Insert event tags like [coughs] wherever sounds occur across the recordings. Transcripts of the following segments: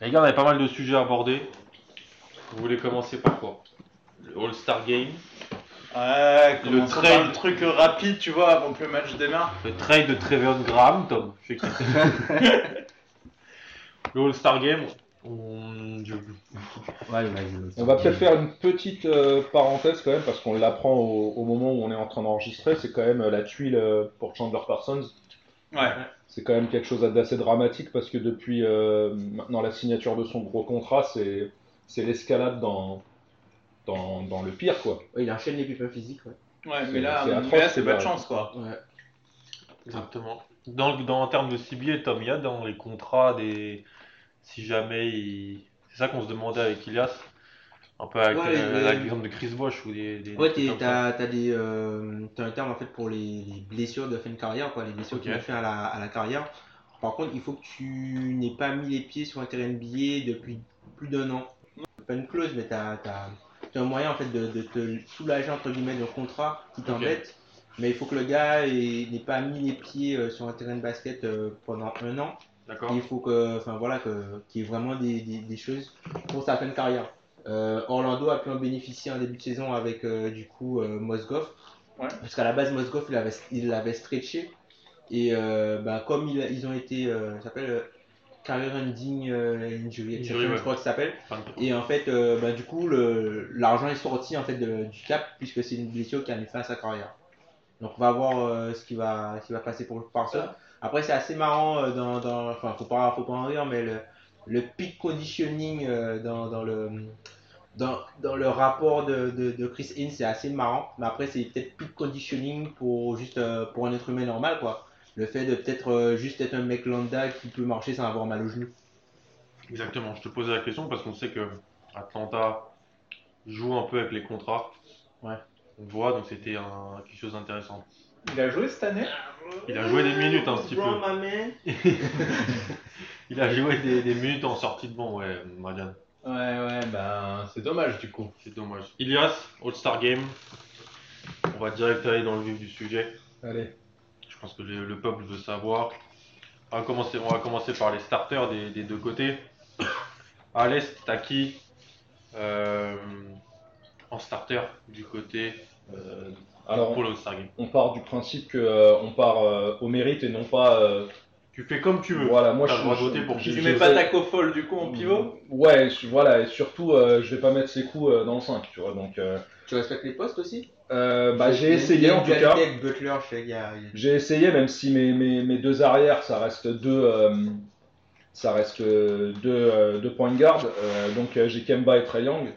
Les gars, on avait pas mal de sujets à aborder. Vous voulez commencer par quoi? Le All-Star Game, Ouais, Le trade. le truc rapide, tu vois, avant que le match démarre. le trade de Trevion Graham, Tom. Je sais [laughs] le All-Star Game, on... va peut-être faire une petite euh, parenthèse quand même, parce qu'on l'apprend au, au moment où on est en train d'enregistrer. C'est quand même euh, la tuile euh, pour Chandler Parsons. Ouais. C'est quand même quelque chose d'assez dramatique, parce que depuis euh, maintenant la signature de son gros contrat, c'est c'est l'escalade dans, dans, dans le pire, quoi. Ouais, il enchaîne les pépins physiques. Ouais. Ouais, C'est- mais là, c'est mais atroce, là, c'est pas de chance, quoi. Ouais. Exactement. Dans, dans, en termes de CBA, Tom, il y a dans les contrats des. Si jamais il. C'est ça qu'on se demandait avec Ilias. Un peu avec Ouais, euh, les- l'exemple de Chris Bosch ou des. des Ouais, des t'as t'as des, euh, t'as un terme en fait pour les, les blessures de fin de carrière, quoi, les blessures Ok. qui ont fait à la, à la carrière. Par contre, il faut que tu n'aies pas mis les pieds sur un terrain NBA depuis plus d'un an. Pas une clause, mais t'as as, un moyen en fait de, de te soulager entre guillemets d'un contrat qui t'embête. Mais il faut que le gars ait- n'ait pas mis les pieds euh, sur un terrain de basket pendant un an. D'accord. Il faut que, enfin voilà, que- qu'il y ait vraiment des, des- des choses pour sa fin de carrière. Euh, Orlando a pu en bénéficier en début de saison avec euh, du coup euh, Mozgov. Ouais. Parce qu'à la base, Mozgov il avait, il l'avait stretché. Et bah, comme il- ils ont été, ça s'appelle career ending injury, Injury, ouais. je crois que ça s'appelle. Et en fait, bah, du coup, l'argent est sorti en fait de- du cap puisque c'est une blessure qui a mis fin à sa carrière. Donc on va voir euh, ce qui va, ce qui va passer pour Parsons. Après, c'est assez marrant euh, dans, dans, enfin, faut pas, faut pas en rire, mais le, le peak conditioning euh, dans, dans le dans, dans le rapport de, de, de Chris Hinn, c'est assez marrant. Mais après, c'est peut-être peak conditioning pour juste euh, pour un être humain normal, quoi. Le fait de peut-être euh, juste être un mec lambda qui peut marcher sans avoir mal au genou. Exactement, je te posais la question parce qu'on sait que Atlanta joue un peu avec les contrats. Ouais. On voit, donc c'était un- quelque chose d'intéressant. Il a joué cette année? Il a joué des minutes un petit peu. [laughs] Il a joué des, des minutes en sortie de banc, ouais, Marianne. Ouais, ouais, ben c'est dommage du coup. C'est dommage. Ilias, All-Star Game. On va direct aller dans le vif du sujet. Allez. Je pense que le, le peuple veut savoir. On va commencer, on va commencer par les starters des, des deux côtés. [coughs] À l'Est, t'as qui euh, en starter du côté euh, Alors, pour le All-Star Game? on part du principe que euh, on part euh, au mérite et non pas. Tu fais comme tu veux. voilà, moi je le droit de je- voter pour je- qui Tu mets pas Taco Fall du coup en pivot Ouais, je- voilà, et surtout, euh, je vais pas mettre ses coups euh, dans le 5, tu vois. Donc, euh, Tu respectes les postes aussi? Euh, bah, j'ai essayé en tout cas. Butler, J'ai essayé, même si mes, mes, mes deux arrières, ça reste deux, euh, ça reste deux, euh, deux point guard. Euh, donc j'ai Kemba et Trae Young.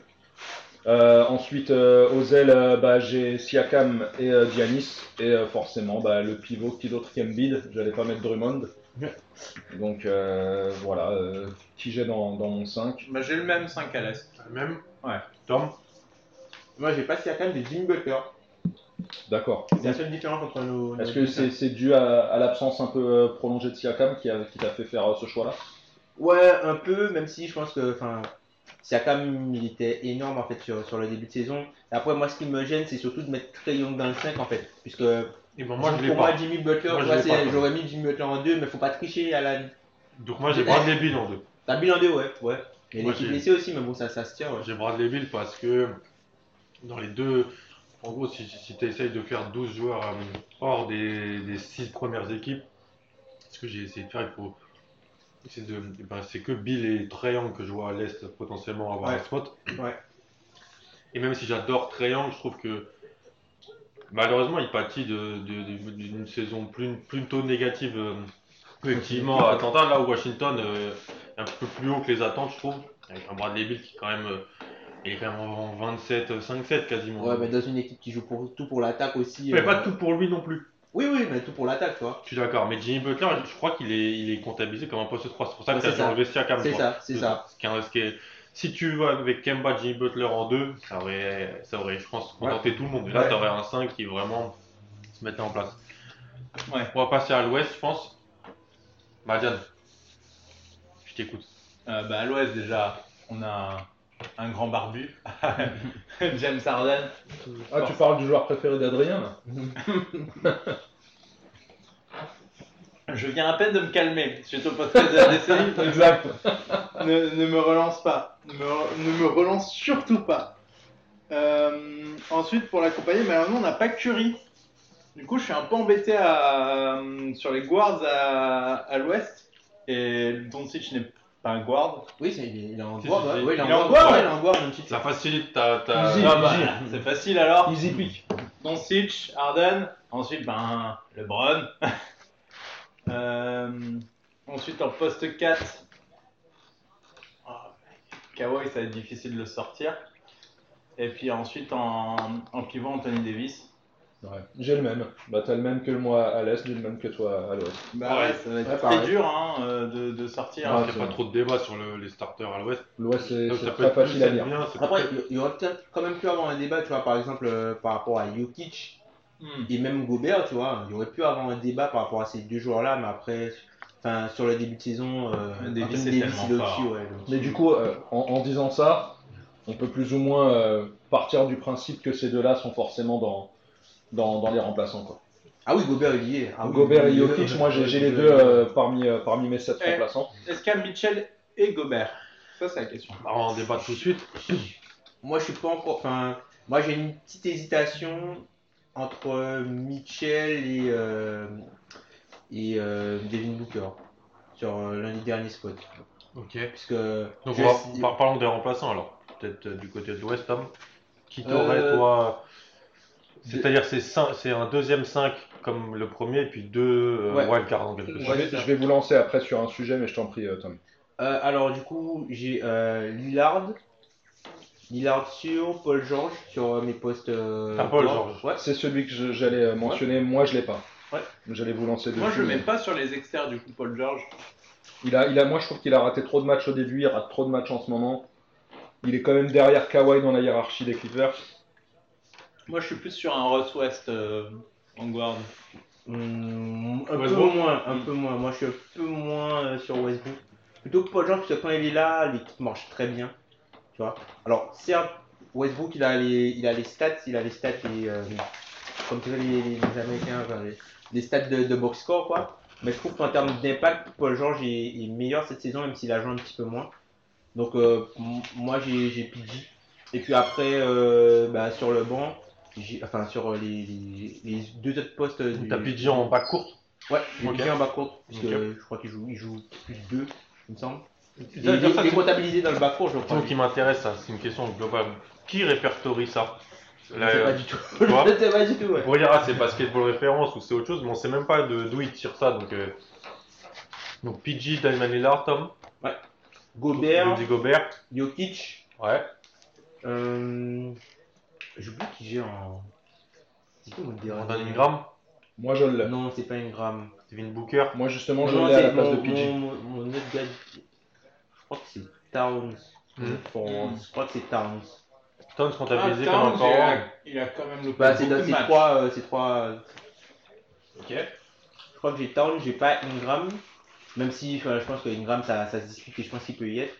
Euh, ensuite, euh, aux ailes, euh, bah, j'ai Siakam et euh, Giannis. Et euh, forcément, bah, le pivot, qui d'autre qu'Embiid? J'allais pas mettre Drummond. Donc euh, voilà, euh, qui j'ai dans, dans mon 5. Bah, J'ai le même 5 à l'Est. Même Ouais. Tom Moi, j'ai pas Siakam, j'ai Jimmy Butler. D'accord. C'est la seule différence entre nos. Est-ce que c'est c'est dû à, à l'absence un peu euh, prolongée de Siakam qui, a- qui t'a fait faire euh, ce choix-là? Ouais, un peu, même si je pense que, enfin, Siakam, il était énorme en fait sur, sur le début de saison. Et après, moi, ce qui me gêne, c'est surtout de mettre Trey Young dans le 5 en fait, puisque Et ben moi je l'ai pas. moi, Jimmy Butler, Moi, j'aurais mis Jimmy Butler en 2, mais faut pas tricher à la. Donc moi j'ai Bradley Bill en deux. T'as Bill en 2, ouais, ouais. Moi, l'équipe blessée aussi, mais bon, ça, ça se tient, ouais. J'ai Bradley Bill parce que dans les deux, en gros, si, si tu essayes de faire 12 joueurs euh, hors des, des 6 premières équipes, ce que j'ai essayé de faire, il faut. C'est ben, c'est que Bill et Young que je vois à l'Est potentiellement avoir Ouais. un spot. Ouais. Et même si j'adore Young, je trouve que malheureusement il pâtit d'une saison plus, plutôt négative euh, Effectivement, [laughs] Atlanta, là où Washington euh, est un peu plus haut que les attentes, je trouve. Avec un Bradley Bill qui, quand même, euh, est quand même en 27, 5-7 quasiment. Ouais, mais dans une équipe qui joue pour, tout pour l'attaque aussi. Mais pas tout pour lui non plus. Oui, oui, mais tout pour l'attaque, tu vois. Je suis d'accord. Mais Jimmy Butler, je crois qu'il est, il est comptabilisé comme un poste 3. C'est pour ça que Ouais, ça. quand même. C'est ça, c'est ça. Ce qui est- si tu vas avec Kemba, Jimmy Butler en 2, ça aurait, ça aurait je pense, contenté tout le monde. Et là, Ouais. tu aurais un 5 qui vraiment se mettait en place. Ouais. On va passer à l'ouest, je pense. Madiane, je t'écoute. Euh, bah, à l'ouest, déjà, on a un, un grand barbu, [laughs] James Harden. Ah, tu parles du joueur préféré d'Adrien là [laughs] Je viens à peine de me calmer suite au podcast de la [laughs] décennie. Exact. ne, ne me relance pas. Ne me, ne me relance surtout pas. Euh, ensuite, pour l'accompagner, malheureusement, on n'a pas Curry. Du coup, je suis un peu embêté à, euh, sur les guards à, à l'ouest. Et Doncic n'est pas un guard. Oui, c'est- il est, il est en guard. ouais. Ouais, il est en Il est en guard. ouais, il est en guard, Ça facilite ta. ta... Easy. Ah bah, c'est facile alors. Easy pick. Doncic, Harden. Ensuite, ben, LeBron. [laughs] Euh, ensuite, en poste 4. Ah, Kawhi, ça va être difficile de le sortir. Et puis ensuite, en, en pivot, Anthony Davis. Ouais. J'ai le même. Bah, t'as le même que moi à l'est, j'ai le même que toi à l'ouest. Bah ouais, ça va être Ouais, très pareil. dur hein, euh, de, de sortir. Ah, Il n'y a c'est pas trop de débat sur le- les starters à l'ouest. L'ouest, c'est très facile à c'est lire. bien, c'est Après, il y aurait peut-être quand même pu avoir un débat, tu vois, par exemple, euh, par rapport à Jokic Hmm. et même Gobert, tu vois. Il y aurait pu avoir un débat par rapport à ces deux joueurs-là, mais après, enfin, sur le début de saison, euh, Davis Davis, il ouais. Mais du coup, euh, en, en disant ça, on peut plus ou moins euh, partir du principe que ces deux-là sont forcément dans, dans, dans les remplaçants. Quoi. Ah oui, Gobert, il y est. Ah oui, Gobert et. Jokic, moi j'ai les deux euh, parmi, euh, parmi mes sept Eh. remplaçants. Est-ce qu'il y a Mitchell et Gobert? Ça, c'est la question. Alors, on débat tout de suite. Moi, je suis pas encore. Enfin, moi, j'ai une petite hésitation entre euh, Mitchell et, euh, et euh, Devin Booker sur euh, l'un des derniers spots. Ok. Puisque. Donc, je- on va, par- parlons des remplaçants alors. Peut-être euh, du côté de l'ouest, Tom. Qui t'aurait, Euh, toi. C'est-à-dire, c'est cin- c'est un deuxième 5 comme le premier, et puis deux euh, Ouais. wildcards en quelque Je sorte. vais, je vais vous lancer après sur un sujet, mais je t'en prie, euh, Tom. Euh, alors, du coup, j'ai euh, Lillard. Lillard sur Paul George sur euh, mes postes. euh, Ah, Paul. George. Ouais. C'est celui que j'allais euh, mentionner, moi je l'ai pas. Ouais. J'allais vous lancer dessus. Moi, je le mets pas sur les externes du coup, Paul George. Il a, il a, moi, je trouve qu'il a raté trop de matchs au début, il rate trop de matchs en ce moment. Il est quand même derrière Kawhi dans la hiérarchie des Clippers. Moi, je suis plus sur un Russ West euh, en guard. Hum, un peu moins, un peu moins. Moi, je suis un peu moins euh, sur Westbrook. Plutôt que Paul George, parce que quand il est là, l'équipe marche très bien. Tu vois. Alors, certes, Westbrook, il a les, il a les stats, il a les stats, et, euh, comme tu vois les, Américains, enfin, les, les stats de, de box score, quoi. Mais je trouve qu'en termes d'impact, Paul George est, est meilleur cette saison, même s'il a joué un petit peu moins. Donc, euh, moi, j'ai PG. Et puis après, euh, bah, sur le banc, enfin, sur les, deux autres postes. du- T'as PG en bas courte. Ouais, j'ai Ok. PG en bas court, parce que Ok. je crois qu'il joue, il joue plus deux, il me semble. Ça Il, est comptabilisé dans le bas je C'est crois. ce qui m'intéresse, ça. C'est une question globale. Qui répertorie ça Je Là, sais euh, pas du tout. [laughs] Je sais pas du tout, ouais. On pourrait dire, ah, c'est basketball référence ou c'est autre chose, mais on sait même pas de- d'où il tire ça. Donc, euh, donc PG, Diamond Lillard, Tom. Gobert, Rudy Gobert. Jokic, Ouais. euh... j'oublie qui j'ai en. C'est qui mon dernier Brandon Ingram. Moi je l'ai. Non, c'est pas Ingram. Devin Booker. Moi justement, je Non, l'ai à la c'est place mon, de PG. mon, mon, mon autre gars, je crois que c'est Towns. Je crois que c'est Towns. Towns Ah, comptabilisé Towns, comme un il, forward. a, il a quand même loupé Bah, c'est trois, euh, ces trois. euh, Ok. Je crois que j'ai Town, j'ai pas Ingram, même si enfin, je pense que Ingram ça, ça se discute et je pense qu'il peut y être.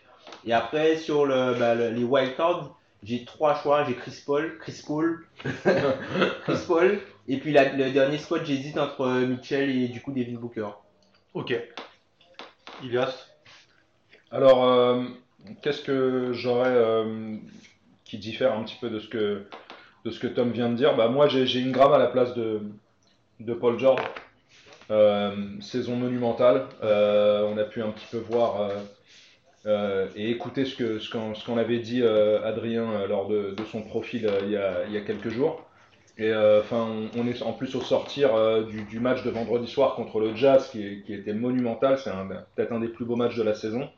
Et après sur le, bah, le- les wildcards, j'ai trois choix, j'ai Chris Paul, Chris Paul, [laughs] Chris Paul, et puis la- le dernier spot j'hésite entre euh, Mitchell et du coup Devin Booker. Ok. Ilias. Alors, euh, qu'est-ce que j'aurais euh, qui diffère un petit peu de ce que, Tom vient de dire? Bah, Moi, j'ai j'ai Ingram à la place de, Paul George. Euh, saison monumentale. On a pu un petit peu voir et écouter ce que ce qu'on ce qu'on avait dit Adrien lors de, son profil il, y a, il quelques jours. Et enfin, on, est en plus au sortir du, match de vendredi soir contre le Jazz qui, qui était monumental. C'est peut-être un des plus beaux matchs de la saison,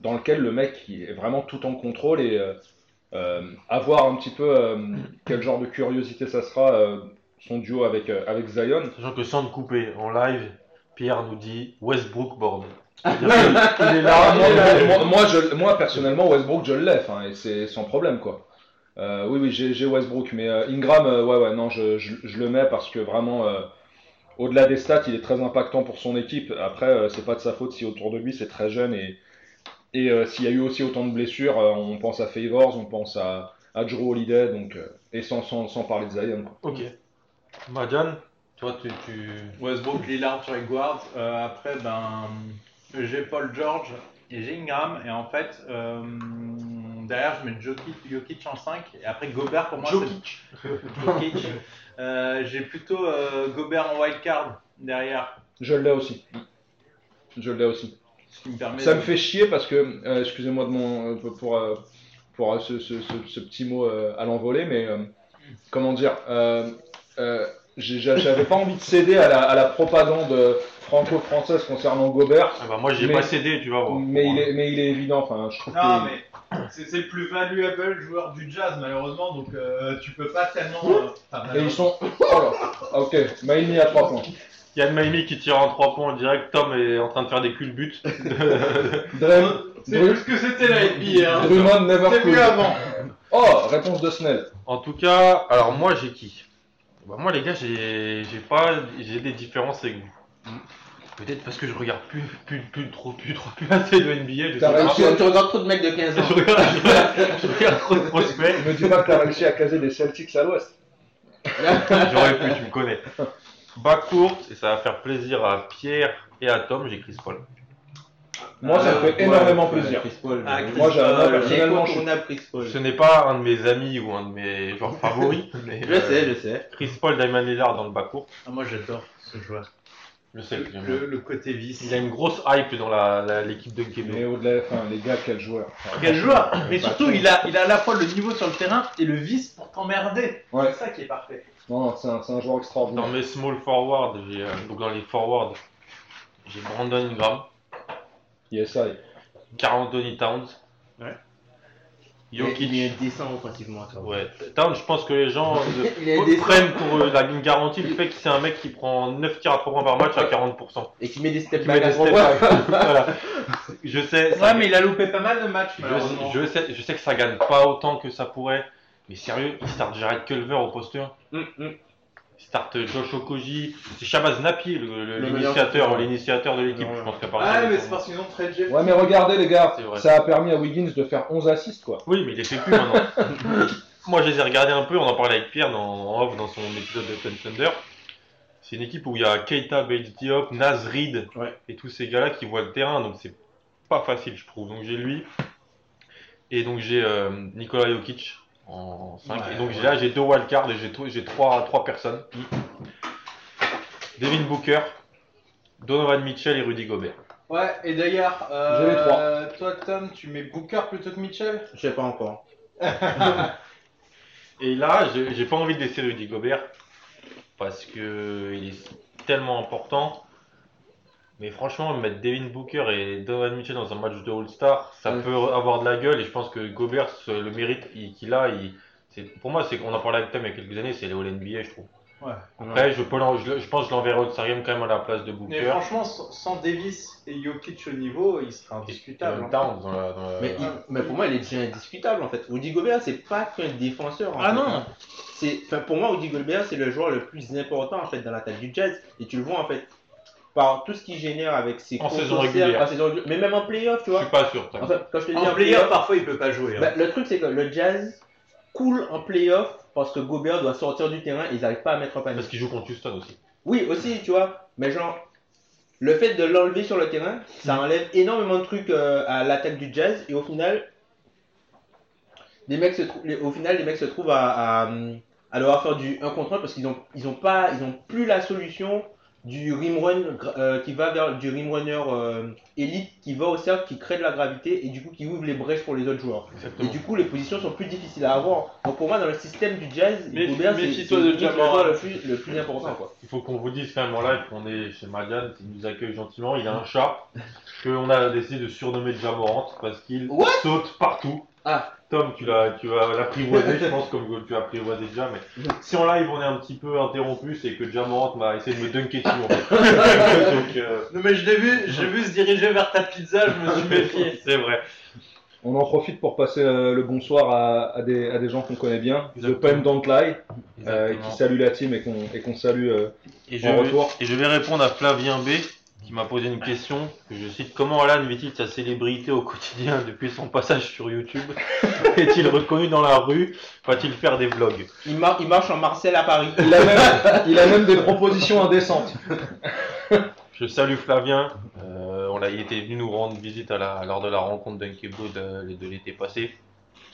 dans lequel le mec il est vraiment tout en contrôle et euh, euh, à voir un petit peu euh, quel genre de curiosité ça sera euh, son duo avec euh, avec Zion. Sachant que sans te couper, en live, Pierre nous dit Westbrook board. [laughs] C'est-à-dire qu'il- il est là, Ah, moi, il est là. moi, moi, je- moi, personnellement, Westbrook, je l'ai, enfin, et c'est sans problème, quoi. Euh, oui, oui, j'ai Westbrook, mais euh, Ingram, euh, ouais, ouais, non, je, je- je le mets parce que vraiment, euh, au-delà des stats, il est très impactant pour son équipe. Après, euh, c'est pas de sa faute si autour de lui c'est très jeune et, et euh, s'il y a eu aussi autant de blessures, euh, on pense à Favors, on pense à, à Drew Holiday, donc, euh, et sans, sans, sans parler de Zion, quoi. Ok. Madiane, toi, tu. tu... Westbrook, Lillard sur Edwards. Euh, après, ben, j'ai Paul George et j'ai Ingram. Et en fait, euh, derrière, je mets Jokic, Jokic en 5. Et après, Gobert, pour moi, Jokic. [laughs] Jokic. Euh, j'ai plutôt euh, Gobert en wildcard derrière. Je l'ai aussi. Je l'ai aussi. Ce qui me permet Ça de- me fait chier parce que, euh, excusez-moi de mon, euh, pour, pour euh, ce, ce- ce- ce petit mot euh, à l'envolée, mais euh, comment dire, euh, euh, j'avais pas envie de céder à la, à la propagande franco-française concernant Gobert, Ah bah, moi, j'ai Mais- pas cédé, tu vas voir. mais il est, mais il est évident. Enfin, je trouve Non, que mais c'est le plus valuable joueur du jazz, malheureusement, donc euh, tu peux pas tellement. euh, et ils sont. Oh là, ok, Maïmi à 3 points. Yann Maimi qui tire en 3 points en direct. Tom est en train de faire des culbutes. [laughs] C'est plus ce que c'était la NBA. Hein. Drummond never C'était mieux could. avant. Oh, réponse de Snell. En tout cas, alors moi j'ai qui? Bah, Moi les gars, j'ai j'ai pas j'ai des différences avec vous. Peut-être parce que je regarde plus plus plus trop plus trop plus assez de NBA. Je sais pas. Tu, tu regardes trop de mecs de 15 ans. [laughs] Je regarde, je regarde- je regarde trop de prospects. Me dis pas que t'as réussi à caser des Celtics à l'ouest. [laughs] J'aurais pu, tu me connais. Backcourt, et ça va faire plaisir à Pierre et à Tom, j'ai Chris Paul. Moi, ça me fait Ouais, énormément ouais, plaisir. Chris Paul. Ah, Chris Moi, j'ai- moi, Paul, personnellement, je Chris Paul. Ce n'est pas un de mes amis ou un de mes joueurs favoris, [laughs] mais Je sais, je sais. Chris Paul, Diamond Lillard dans le backcourt. Ah, moi, j'adore ce joueur. Je sais. Le, le côté vice. Il a une grosse hype dans la- la- l'équipe de Québec. Mais au-delà, enfin, les gars, quel joueur. Enfin, Quel joueur Mais surtout, il a, il a à la fois le niveau sur le terrain et le vice pour t'emmerder. Ouais. C'est ça qui est parfait. Non, non, c'est un, c'est un joueur extraordinaire. Dans mes small forward, j'ai, euh, donc dans les forwards, j'ai Brandon Ingram, Yes, I. Carl Anthony Towns, Ouais. Jokic. Il est décent offensivement. Ouais, Towns, je pense que les gens [laughs] euh, Il est décent. prennent pour euh, la, une garantie le fait que c'est un mec qui prend 9 tirs à 3 points par match à 40%. Et qui met des step Qui met back à points. [laughs] Voilà. Je sais, ça- Ouais, mais il a loupé pas mal de matchs, je, je sais, je sais que ça gagne pas autant que ça pourrait, mais sérieux, il start Jared Culver au poste 1. Hum, hum. Il start Josh Okoji, c'est Shabazz Napier, l'initiateur, l'initiateur de l'équipe, je pense qu'à Ah, partir mais c'est parce qu'ils ont trade Jeff. Ouais, mais regardez, les gars, ça a permis à Wiggins de faire 11 assists, quoi. Oui, mais il les fait plus maintenant. [laughs] Moi, je les ai regardés un peu, on en parlait avec Pierre dans, en off dans son épisode de Ten Thunder. C'est une équipe où il y a Keita, Bates Diop, Naz Ouais. et tous ces gars-là qui voient le terrain, donc c'est pas facile, je trouve. Donc j'ai lui, et donc j'ai euh, Nikola Jokic en 5. Ouais, et donc ouais. là, j'ai deux wildcards et j'ai trois, trois personnes. Devin Booker, Donovan Mitchell et Rudy Gobert. Ouais, et d'ailleurs, euh, J'ai les trois. toi, Tom, tu mets Booker plutôt que Mitchell? Je sais pas encore. [laughs] Et là, j'ai j'ai pas envie de laisser Rudy Gobert parce que il est tellement important. Mais franchement, mettre Devin Booker et Donovan Mitchell dans un match de All-Star, ça Ouais. peut avoir de la gueule. Et je pense que Gobert, le mérite qu'il a, il, c'est- pour moi, c'est qu'on en parlait avec Tom il y a quelques années, c'est les All-NBA, je trouve. Ouais. Après, je, peux l'en- je, je pense que je l'enverrai au Sarium quand même à la place de Mais Booker. franchement, sans Davis et Jokic au niveau, il serait indiscutable. hein. Towns dans la- dans la- Mais, il- mais pour moi, il est déjà indiscutable en fait. Rudy Gobert, c'est pas qu'un défenseur. en Ah fait. non C'est, enfin, pour moi, Rudy Gobert, c'est le joueur le plus important en fait dans l'attaque du Jazz. Et tu le vois en fait par tout ce qu'il génère avec ses En courses saison régulière. en saison régulière, mais même en playoff, tu Je vois. suis pas sûr. Enfin, quand je te dis En playoff, parfois, il peut pas jouer. hein. bah, le truc c'est que le Jazz coule en playoff parce que Gobert doit sortir du terrain et ils n'arrivent pas à mettre en panique. Parce qu'il joue contre Houston aussi. Oui, aussi, tu vois. Mais genre, le fait de l'enlever sur le terrain, ça enlève énormément de trucs euh, à l'attaque du Jazz. Et au final, les mecs se les- au final, les mecs se trouvent à, à, à devoir faire du 1 contre 1 parce qu'ils ont, ils ont, pas, ils ont plus la solution du rimrun euh, qui va vers du rimrunner euh, élite qui va au cercle, qui crée de la gravité et du coup qui ouvre les brèches pour les autres joueurs. Et du coup, les positions sont plus difficiles à avoir. Donc pour moi, dans le système du jazz, c'est méfie-toi de le le plus, le plus important. Quoi. Il faut qu'on vous dise quand même en live qu'on est chez Madiane, il nous accueille gentiment, il a un chat, [laughs] qu'on a décidé de surnommer Jamorant parce qu'il saute partout. Ah. Tom, tu l'as tu vas l'apprivoiser, je pense, comme tu l'as apprivoisé déjà, mais si en live on est un petit peu interrompu, c'est que Jamorant m'a essayé de me dunker dessus en fait. [laughs] Donc, euh, Non mais je l'ai vu, j'ai vu se diriger vers ta pizza, je me suis méfié. c'est vrai. On en profite pour passer euh, le bonsoir à, à des, à des gens qu'on connaît bien. The Exactement. Pen Don't Lie, euh, qui salue la team et qu'on et qu'on salue euh, Et je, en vais, retour. et je vais répondre à Flavien B qui m'a posé une question que je cite comment Alan vit-il sa célébrité au quotidien depuis son passage sur YouTube [laughs] Est-il reconnu dans la rue Va-t-il faire des vlogs Il, mar- il marche en Marcel à Paris. Il a même, il a même des propositions indécentes. Je salue Flavien. Euh, on l'a, il était venu nous rendre visite à la, lors de la rencontre d'Unkebo de, de l'été passé.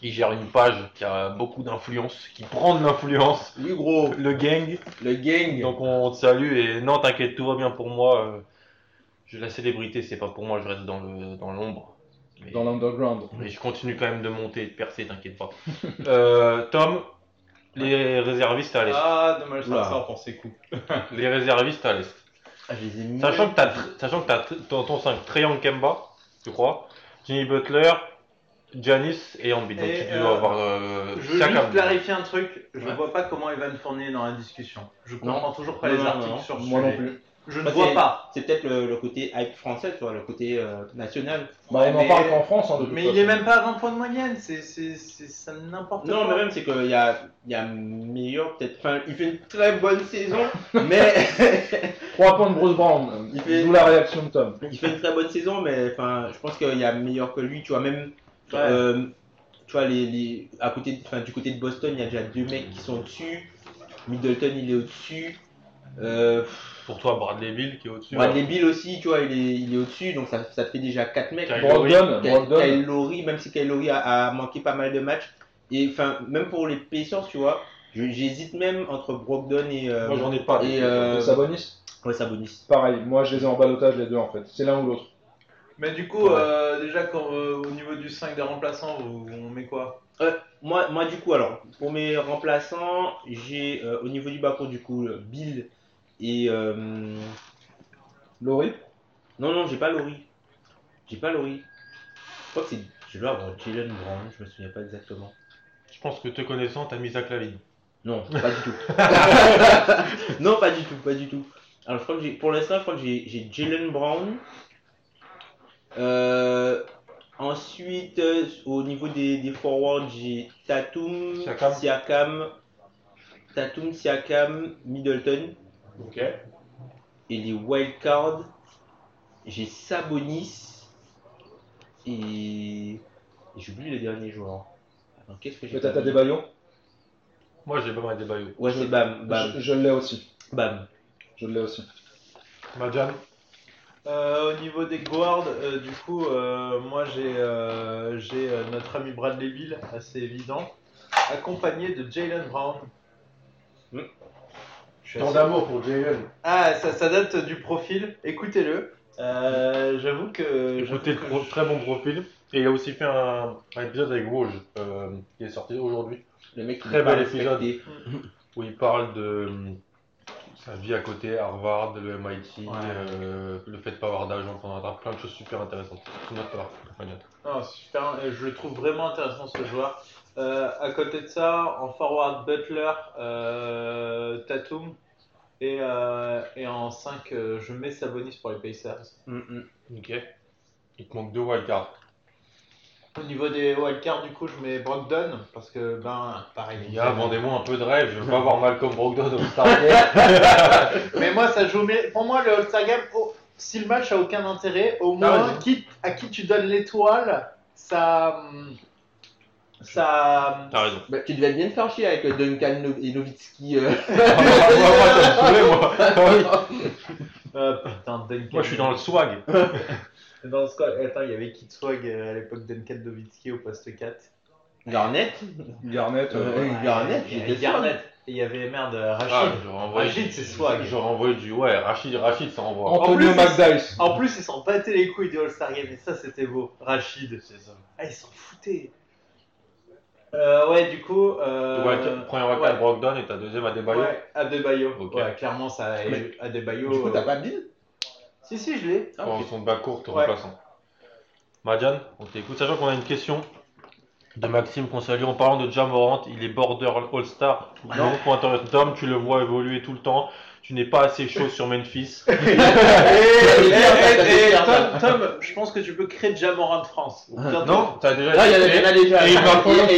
Il gère une page qui a beaucoup d'influence, qui prend de l'influence. Oui, gros. Le gang. Le gang. Donc on te salue et non, t'inquiète, tout va bien pour moi. Je, la célébrité, c'est pas pour moi, je reste dans, le, dans l'ombre. Dans l'underground. mais je continue quand même de monter et de percer, t'inquiète pas. [laughs] Euh, Tom, les réservistes à l'est. Ah, dommage, ça sort pour ses coups. [laughs] Les réservistes à l'est. Ah. Sachant que t'as, sachant que t'as ton, ton 5, Trayan Kemba, je crois, Jimmy Butler, Janis et Embiid. Donc Et, tu dois euh, avoir euh, Je veux juste clarifier un truc, je Ouais. vois pas comment Evan Fournier est dans la discussion. Je Non. comprends toujours pas Non, les non, articles non. sur ce Moi non plus. Je ne vois c'est- pas. C'est peut-être le, le côté hype français, tu vois, le côté euh, national. Bah, on en mais- parle qu'en France. hein, de toute Mais il façon. est même pas à 20 points de moyenne, c'est c'est- c'est- ça n'importe quoi. Non, mais même, c'est qu'il y a, il y a meilleur, peut-être. Enfin, il fait une très bonne saison, [laughs] mais. [laughs] 3 points de Bruce Brown. Il fait- D'où la réaction de Tom. il fait une très bonne saison, mais enfin, je pense qu'il y a meilleur que lui, tu vois, même. Ouais. euh, tu vois, les, les, à côté, de- enfin, du côté de Boston, il y a déjà deux mecs qui sont au-dessus. Middleton, il est au-dessus. Euh, Pour toi, Bradley Bill qui est au-dessus. Bradley Bill aussi, tu vois, il est, il est au-dessus, donc ça, ça te fait déjà quatre mecs. Kyle Lowry, même si Kyle Lowry a, a manqué pas mal de matchs. Et enfin, même pour les Pacers, tu vois, je- j'hésite même entre Brogdon et. euh, Moi j'en ai pas. et euh, Sabonis ouais, Sabonis. Pareil, moi je les ai en balotage les deux en fait. C'est l'un ou l'autre. Mais du coup, euh, déjà, quand, euh, au niveau du 5 des remplaçants, on met quoi? Moi, moi, du coup, alors, pour mes remplaçants, j'ai euh, au niveau du bas du coup, euh, Bill et. euh, Laurie? Non, non, j'ai pas Lowry. J'ai pas Lowry. Je crois que c'est. Je dois avoir Jalen Brown, je me souviens pas exactement. Je pense que te connaissant, t'as mis Zach Lavine. Non, pas du tout. [laughs] non, pas du tout, pas du tout. Alors, je crois que j'ai, pour l'instant, je crois que j'ai, j'ai Jalen Brown. Euh, ensuite, euh, au niveau des, des forwards, j'ai Tatum, Siakam. Siakam, Tatum, Siakam, Middleton. Ok. Et les wildcards, j'ai Sabonis et. J'oublie le dernier joueur. Alors, qu'est-ce que j'ai à mis des baillons Moi j'ai pas mal des baillots. Ouais, c'est Bam, Bam, Je, je l'ai aussi. Bam. Je l'ai aussi. Madjan Euh, Au niveau des guards, euh, du coup, euh, moi j'ai euh, j'ai, euh, notre ami Bradley Bill, assez évident, accompagné de Jalen Brown. Tant assez- d'amour pour Jalen. Ah, ça, ça date du profil, écoutez-le. Euh, J'avoue que. Écoutez, que pro- je- très bon profil. Et il a aussi fait un, un épisode avec Woj euh, qui est sorti aujourd'hui. Le mec qui Très bel épisode. où il parle de hum, sa vie à côté, Harvard, le MIT, Ouais. euh, le fait de pas avoir d'argent pendant un plein de choses super intéressantes. Non, super, euh, je le trouve vraiment intéressant ce joueur. Euh, à côté de ça, en forward Butler, euh, Tatum et, euh, et en 5, je mets Sabonis pour les Pacers. Mm, mm. Ok. Il te manque deux wildcards. Au niveau des wildcards, du coup, je mets Brogdon parce que, ben, pareil. Les gars, vendez-moi un peu de rêve. Je veux pas [laughs] voir Malcolm Brogdon au Star [laughs] Game. Mais moi, ça joue. Mais pour moi, le All-Star Game, oh, si le match a aucun intérêt, au Ah, moins, qui, à qui tu donnes l'étoile, ça. hum, Ça. T'as raison. Bah, tu devais bien te faire chier avec euh, Duncan No- et Nowitzki. euh. [laughs] Ah, moi, moi, moi. [laughs] Euh, putain, Duncan. Moi, je suis dans le swag. [laughs] Dans le squad. Attends, il y avait Kid Swag euh, à l'époque Duncan Nowitzki au poste 4. Garnett Garnett. euh, Euh, Garnett, Il. Garnett. Il y avait merde, Rachid. Ah, Rachid, c'est swag. J'aurais envoyé du. Ouais, Rachid, Rachid, ça envoie. Antonio plus, McDice. En plus, ils s'en battaient les couilles du All-Star Game, et ça, c'était beau. Rachid. C'est ça. Ah, ils s'en foutaient. Euh, ouais, du coup. Euh... Ouais, première ouais. wildcard Brogdon et ta deuxième Adebayo. Ouais, Adebayo. Ok. Ouais, clairement, ça. Mais- Adebayo. Du coup, t'as euh, pas Bill Si, si, je l'ai. Ah, Pour ok. son bas court, Ouais. remplaçant. Madiane, on t'écoute. Sachant qu'on a une question de Maxime Consalier en parlant de Jamorant, il est border All-Star. Non, point d'interrogation. Tom, tu le vois évoluer tout le temps. Tu n'es pas assez chaud sur Memphis. [laughs] Et, et- et- et Tom, Tom, je pense que tu peux créer Jamorant de France. Bientôt. non, t'as déjà. Non, il y en a- déjà. Et il va prendre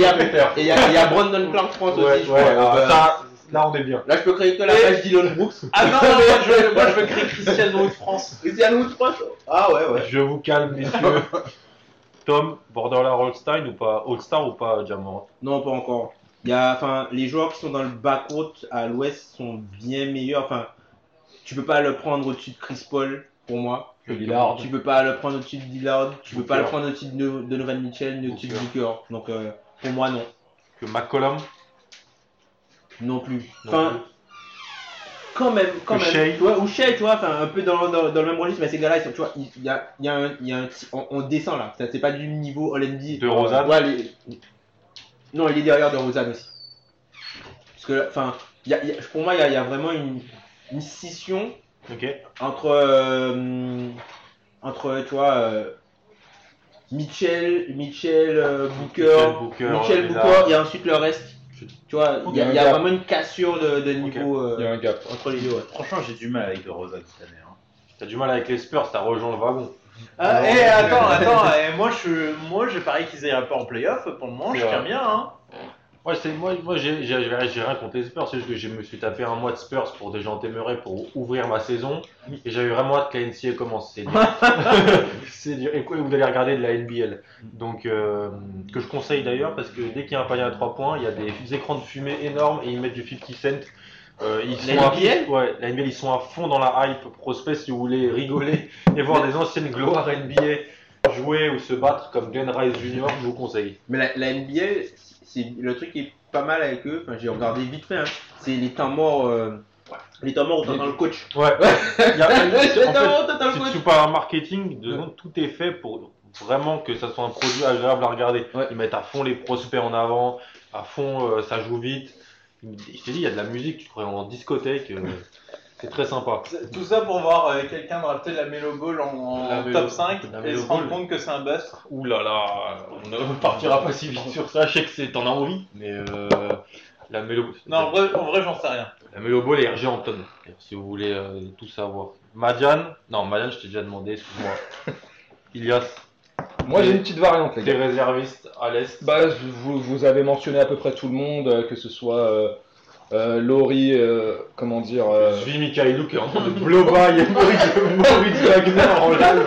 Et il y a- Brandon Clark France Ouais, aussi, Euh, ça, là on est bien. Là, je peux créer que la page Dylan Brooks. Ah non, non, moi je, veux- moi je veux créer Cristiano de France. Cristiano Wood France Ah ouais, ouais. Je vous calme, messieurs. [laughs] Tom, borderline All-Star ou pas? All-Star ou pas Jamorant? Non, pas encore. Il y a, enfin, les joueurs qui sont dans le backcourt à l'ouest sont bien meilleurs. Enfin, tu peux pas le prendre au-dessus de Chris Paul, pour moi. Lillard. Tu peux pas le prendre au-dessus de Dillard. Tu peux pas le prendre au-dessus de No- Donovan Mitchell, ni au-dessus de Booker. Donc, euh, pour moi, non. Que McCollum Non plus. non Enfin, plus. quand même, quand Que même. Shea. Ou Shea, tu vois, enfin, un peu dans, dans, dans le même registre, mais ces gars-là, ils sont- tu vois, il y a, y a un, y a un on, on descend là. C'est pas du niveau. De Rosanne Ouais, les- Non, il est derrière de Rosanne aussi. Parce que, enfin, il y a- il y a- pour moi, il y a, il y a vraiment une, une scission entre, euh, entre, tu vois, euh, Mitchell, Mitchell, euh, Booker, Mitchell, Booker, Mitchell. Booker, et ensuite le reste. Tu vois, il y a, y vraiment une cassure de, de niveau euh, Il y a un gap. entre les deux. ouais. Franchement, j'ai du mal avec le Rosa cette année. hein. T'as du mal avec les Spurs, t'as rejoint le wagon. Ah, Non. et attends, attends, [laughs] et moi je, moi je parie qu'ils iraient pas en playoff. Pour le moment, je tiens bien. Hein. Ouais, c'est moi, moi j'ai rien contre les Spurs, c'est juste que je me suis tapé un mois de Spurs pour des gens t'aimeraient pour ouvrir ma saison et j'avais vraiment hâte que la NCA commence. C'est [laughs] c'est dire. Et quoi, vous allez regarder de la NBL. Donc, euh, que je conseille d'ailleurs parce que dès qu'il y a un panier à 3 points, il y a des écrans de fumée énormes et ils mettent du 50 cent. Euh, ils La sont à- Ouais, la NBA, ils sont à fond dans la hype prospect si vous voulez rigoler et voir des anciennes gloires NBA jouer ou se battre comme Glenn Rice Jr. Je vous conseille. Mais la, la NBA, c'est le truc qui est pas mal avec eux. Enfin, j'ai regardé vite fait. hein. C'est les temps morts. euh, les temps morts t'entends le coach. Ouais. [laughs] Il y a- Les en fait, temps morts où t'entends le Si tu parles en marketing, de secondes, tout est fait pour vraiment que ça soit un produit agréable à regarder. Ouais. Ils mettent à fond les prospects en avant, à fond euh, ça joue vite. Je t'ai dit, il y a de la musique, tu crois en discothèque, euh, [laughs] c'est très sympa. Tout ça pour voir euh, quelqu'un drafter la Melo Ball en, en La Melo- top 5 la et Melo se rendre Ball. compte que c'est un bust. Ouh là là, on ne partira pas si vite sur ça, je sais que c'est- t'en as envie, mais euh, la mélo... Non, en vrai, en vrai j'en sais rien. La Melo Ball est RG Anton, si vous voulez euh, tout savoir. Madiane, non Madiane je t'ai déjà demandé, excuse-moi. [laughs] Ilias, Moi, j'ai une petite variante, les t'es gars. réserviste à l'Est. Bah, vous, vous avez mentionné à peu près tout le monde, euh, que ce soit euh, euh, Laurie, euh, comment dire. euh, Je suis Mikhailou qui est en train de blow by Maurice Wagner en live.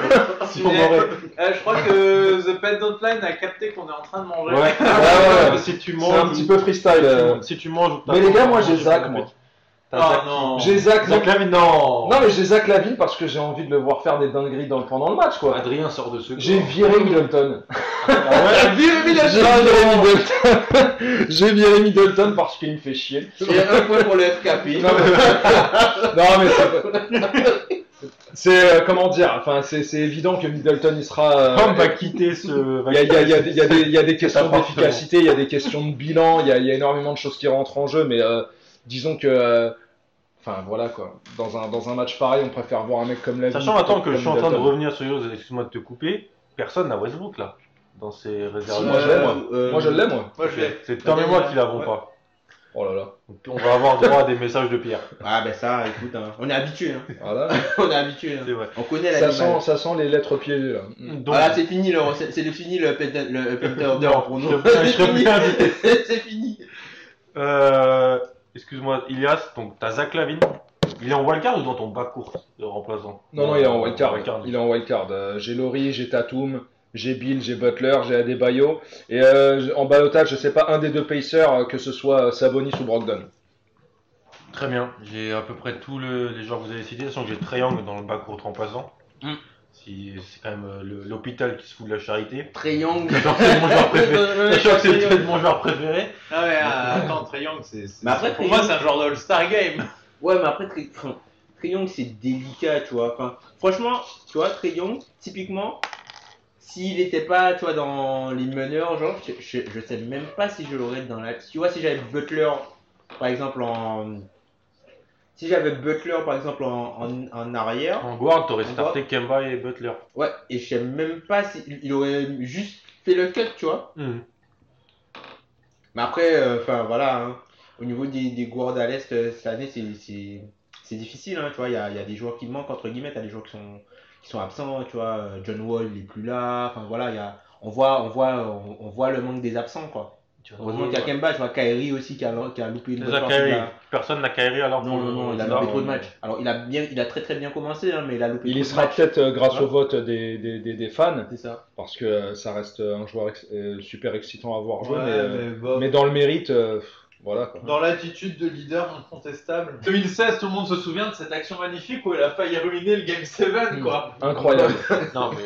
Si on aurait. Eh, je crois que The Pendant Line a capté qu'on est en train de manger. Ouais, ouais, ouais. si tu C'est manges. un petit peu freestyle. euh. Si tu manges. Mais les gars, moi, j'ai Zach, moi. T'as Ah Zach- non. J'ai Zach. Zach Lavine, non. Non, mais j'ai Zach Lavine parce que j'ai envie de le voir faire des dingueries dans, pendant le match, quoi. Adrien sort de ce. J'ai viré Middleton. [laughs] Ah ouais. J'ai viré Middleton. J'ai viré Middleton parce qu'il me fait chier. Et un point pour le FKP. Non, mais, [laughs] non, mais c'est. C'est euh, comment dire, enfin c'est c'est évident que Middleton il sera. euh, On va quitter ce. il y a, il y a- y a- y a des, il y a des questions d'efficacité, il y a des questions de bilan, il y a, il y a énormément de choses qui rentrent en jeu, mais euh, disons que, euh, enfin voilà quoi, dans un, dans un match pareil, on préfère voir un mec comme Lavine. Sachant attends que je suis en train de revenir sur Heroes, excuse-moi de te couper. Personne n'a Westbrook là. Dans ses réserves. moi, je l'ai, moi. Euh, Moi je l'ai moi. Moi je l'ai. C'est Tom et moi qui l'avons Ouais. pas. Oh là là. Donc on va avoir droit à des messages de Pierre. Ah, ben ça, écoute, hein, on est habitué. Hein. Voilà. [laughs] on est habitué. Hein. C'est vrai. On connaît ça, l'animal. sent, ça sent les lettres piégées là. Donc, Voilà, c'est fini, le, c'est, c'est fini le Penta- le [laughs] pour nous. [laughs] C'est fini. c'est fini. Euh, excuse-moi, Ilias, donc t'as Zach Lavine. Il est en wildcard ou dans ton bas court de remplaçant Non, non, il est en wildcard. Wildcard. Il est en wildcard. Euh, j'ai Laurie, j'ai Tatum, j'ai Bill, j'ai Butler, j'ai Adebayo. Et euh, en balotage, je sais pas un des deux Pacers, euh, que ce soit Sabonis ou Brogdon. Très bien, j'ai à peu près tous le- les joueurs que vous avez cités, sachant que j'ai Young dans le bas court remplaçant. Mm. C'est quand même euh, l'hôpital qui se fout de la charité. Trey Young. Sachant que c'est mon joueur préféré. [laughs] Sachant que c'est peut-être mon joueur préféré. Ah ouais, ah, attends, Trae Young, c'est. Mais après, pour moi, c'est un genre de All-Star Game. Ouais, mais après, Young, c'est délicat, tu vois. Enfin, franchement, tu vois, Trey Young, typiquement, s'il n'était pas, tu vois, dans les meneurs, genre, je, je, je sais même pas si je l'aurais dans la. Tu vois, si j'avais Butler, par exemple, en. Si j'avais Butler, par exemple, en, en, en arrière, En guard, t'aurais starté Kemba et Butler. ouais, et je sais même pas si. Il aurait juste fait le cut, tu vois. Hmm. Mais après, euh, enfin voilà, hein, au niveau des, des guards à l'Est, euh, cette année, c'est, difficile. Hein, tu vois, il y a, il y a des joueurs qui manquent, entre guillemets, tu as des joueurs qui sont, qui sont absents. Tu vois, euh, John Wall n'est plus là. Enfin voilà, il y a, on, voit, on, voit, on, on voit le manque des absents. Quoi. Heureusement qu'il y a Kemba, tu vois, Kyrie aussi qui a, qui a loupé une bonne partie la- Personne n'a Kyrie alors Non, non, non, il a loupé trop de matchs. Alors, il a, bien, il a très très bien commencé, hein, mais il a loupé Il y sera peut-être euh, grâce Ouais. au vote des, des, des, des fans, C'est ça. parce que euh, ça reste un joueur ex- euh, super excitant à voir jouer, Ouais, mais, euh, mais bon. mais dans le mérite, euh, voilà quoi. Dans l'attitude de leader incontestable. 2016, tout le monde se souvient de cette action magnifique où il a failli ruiner le Game 7, quoi. Incroyable. [laughs] Non, mais...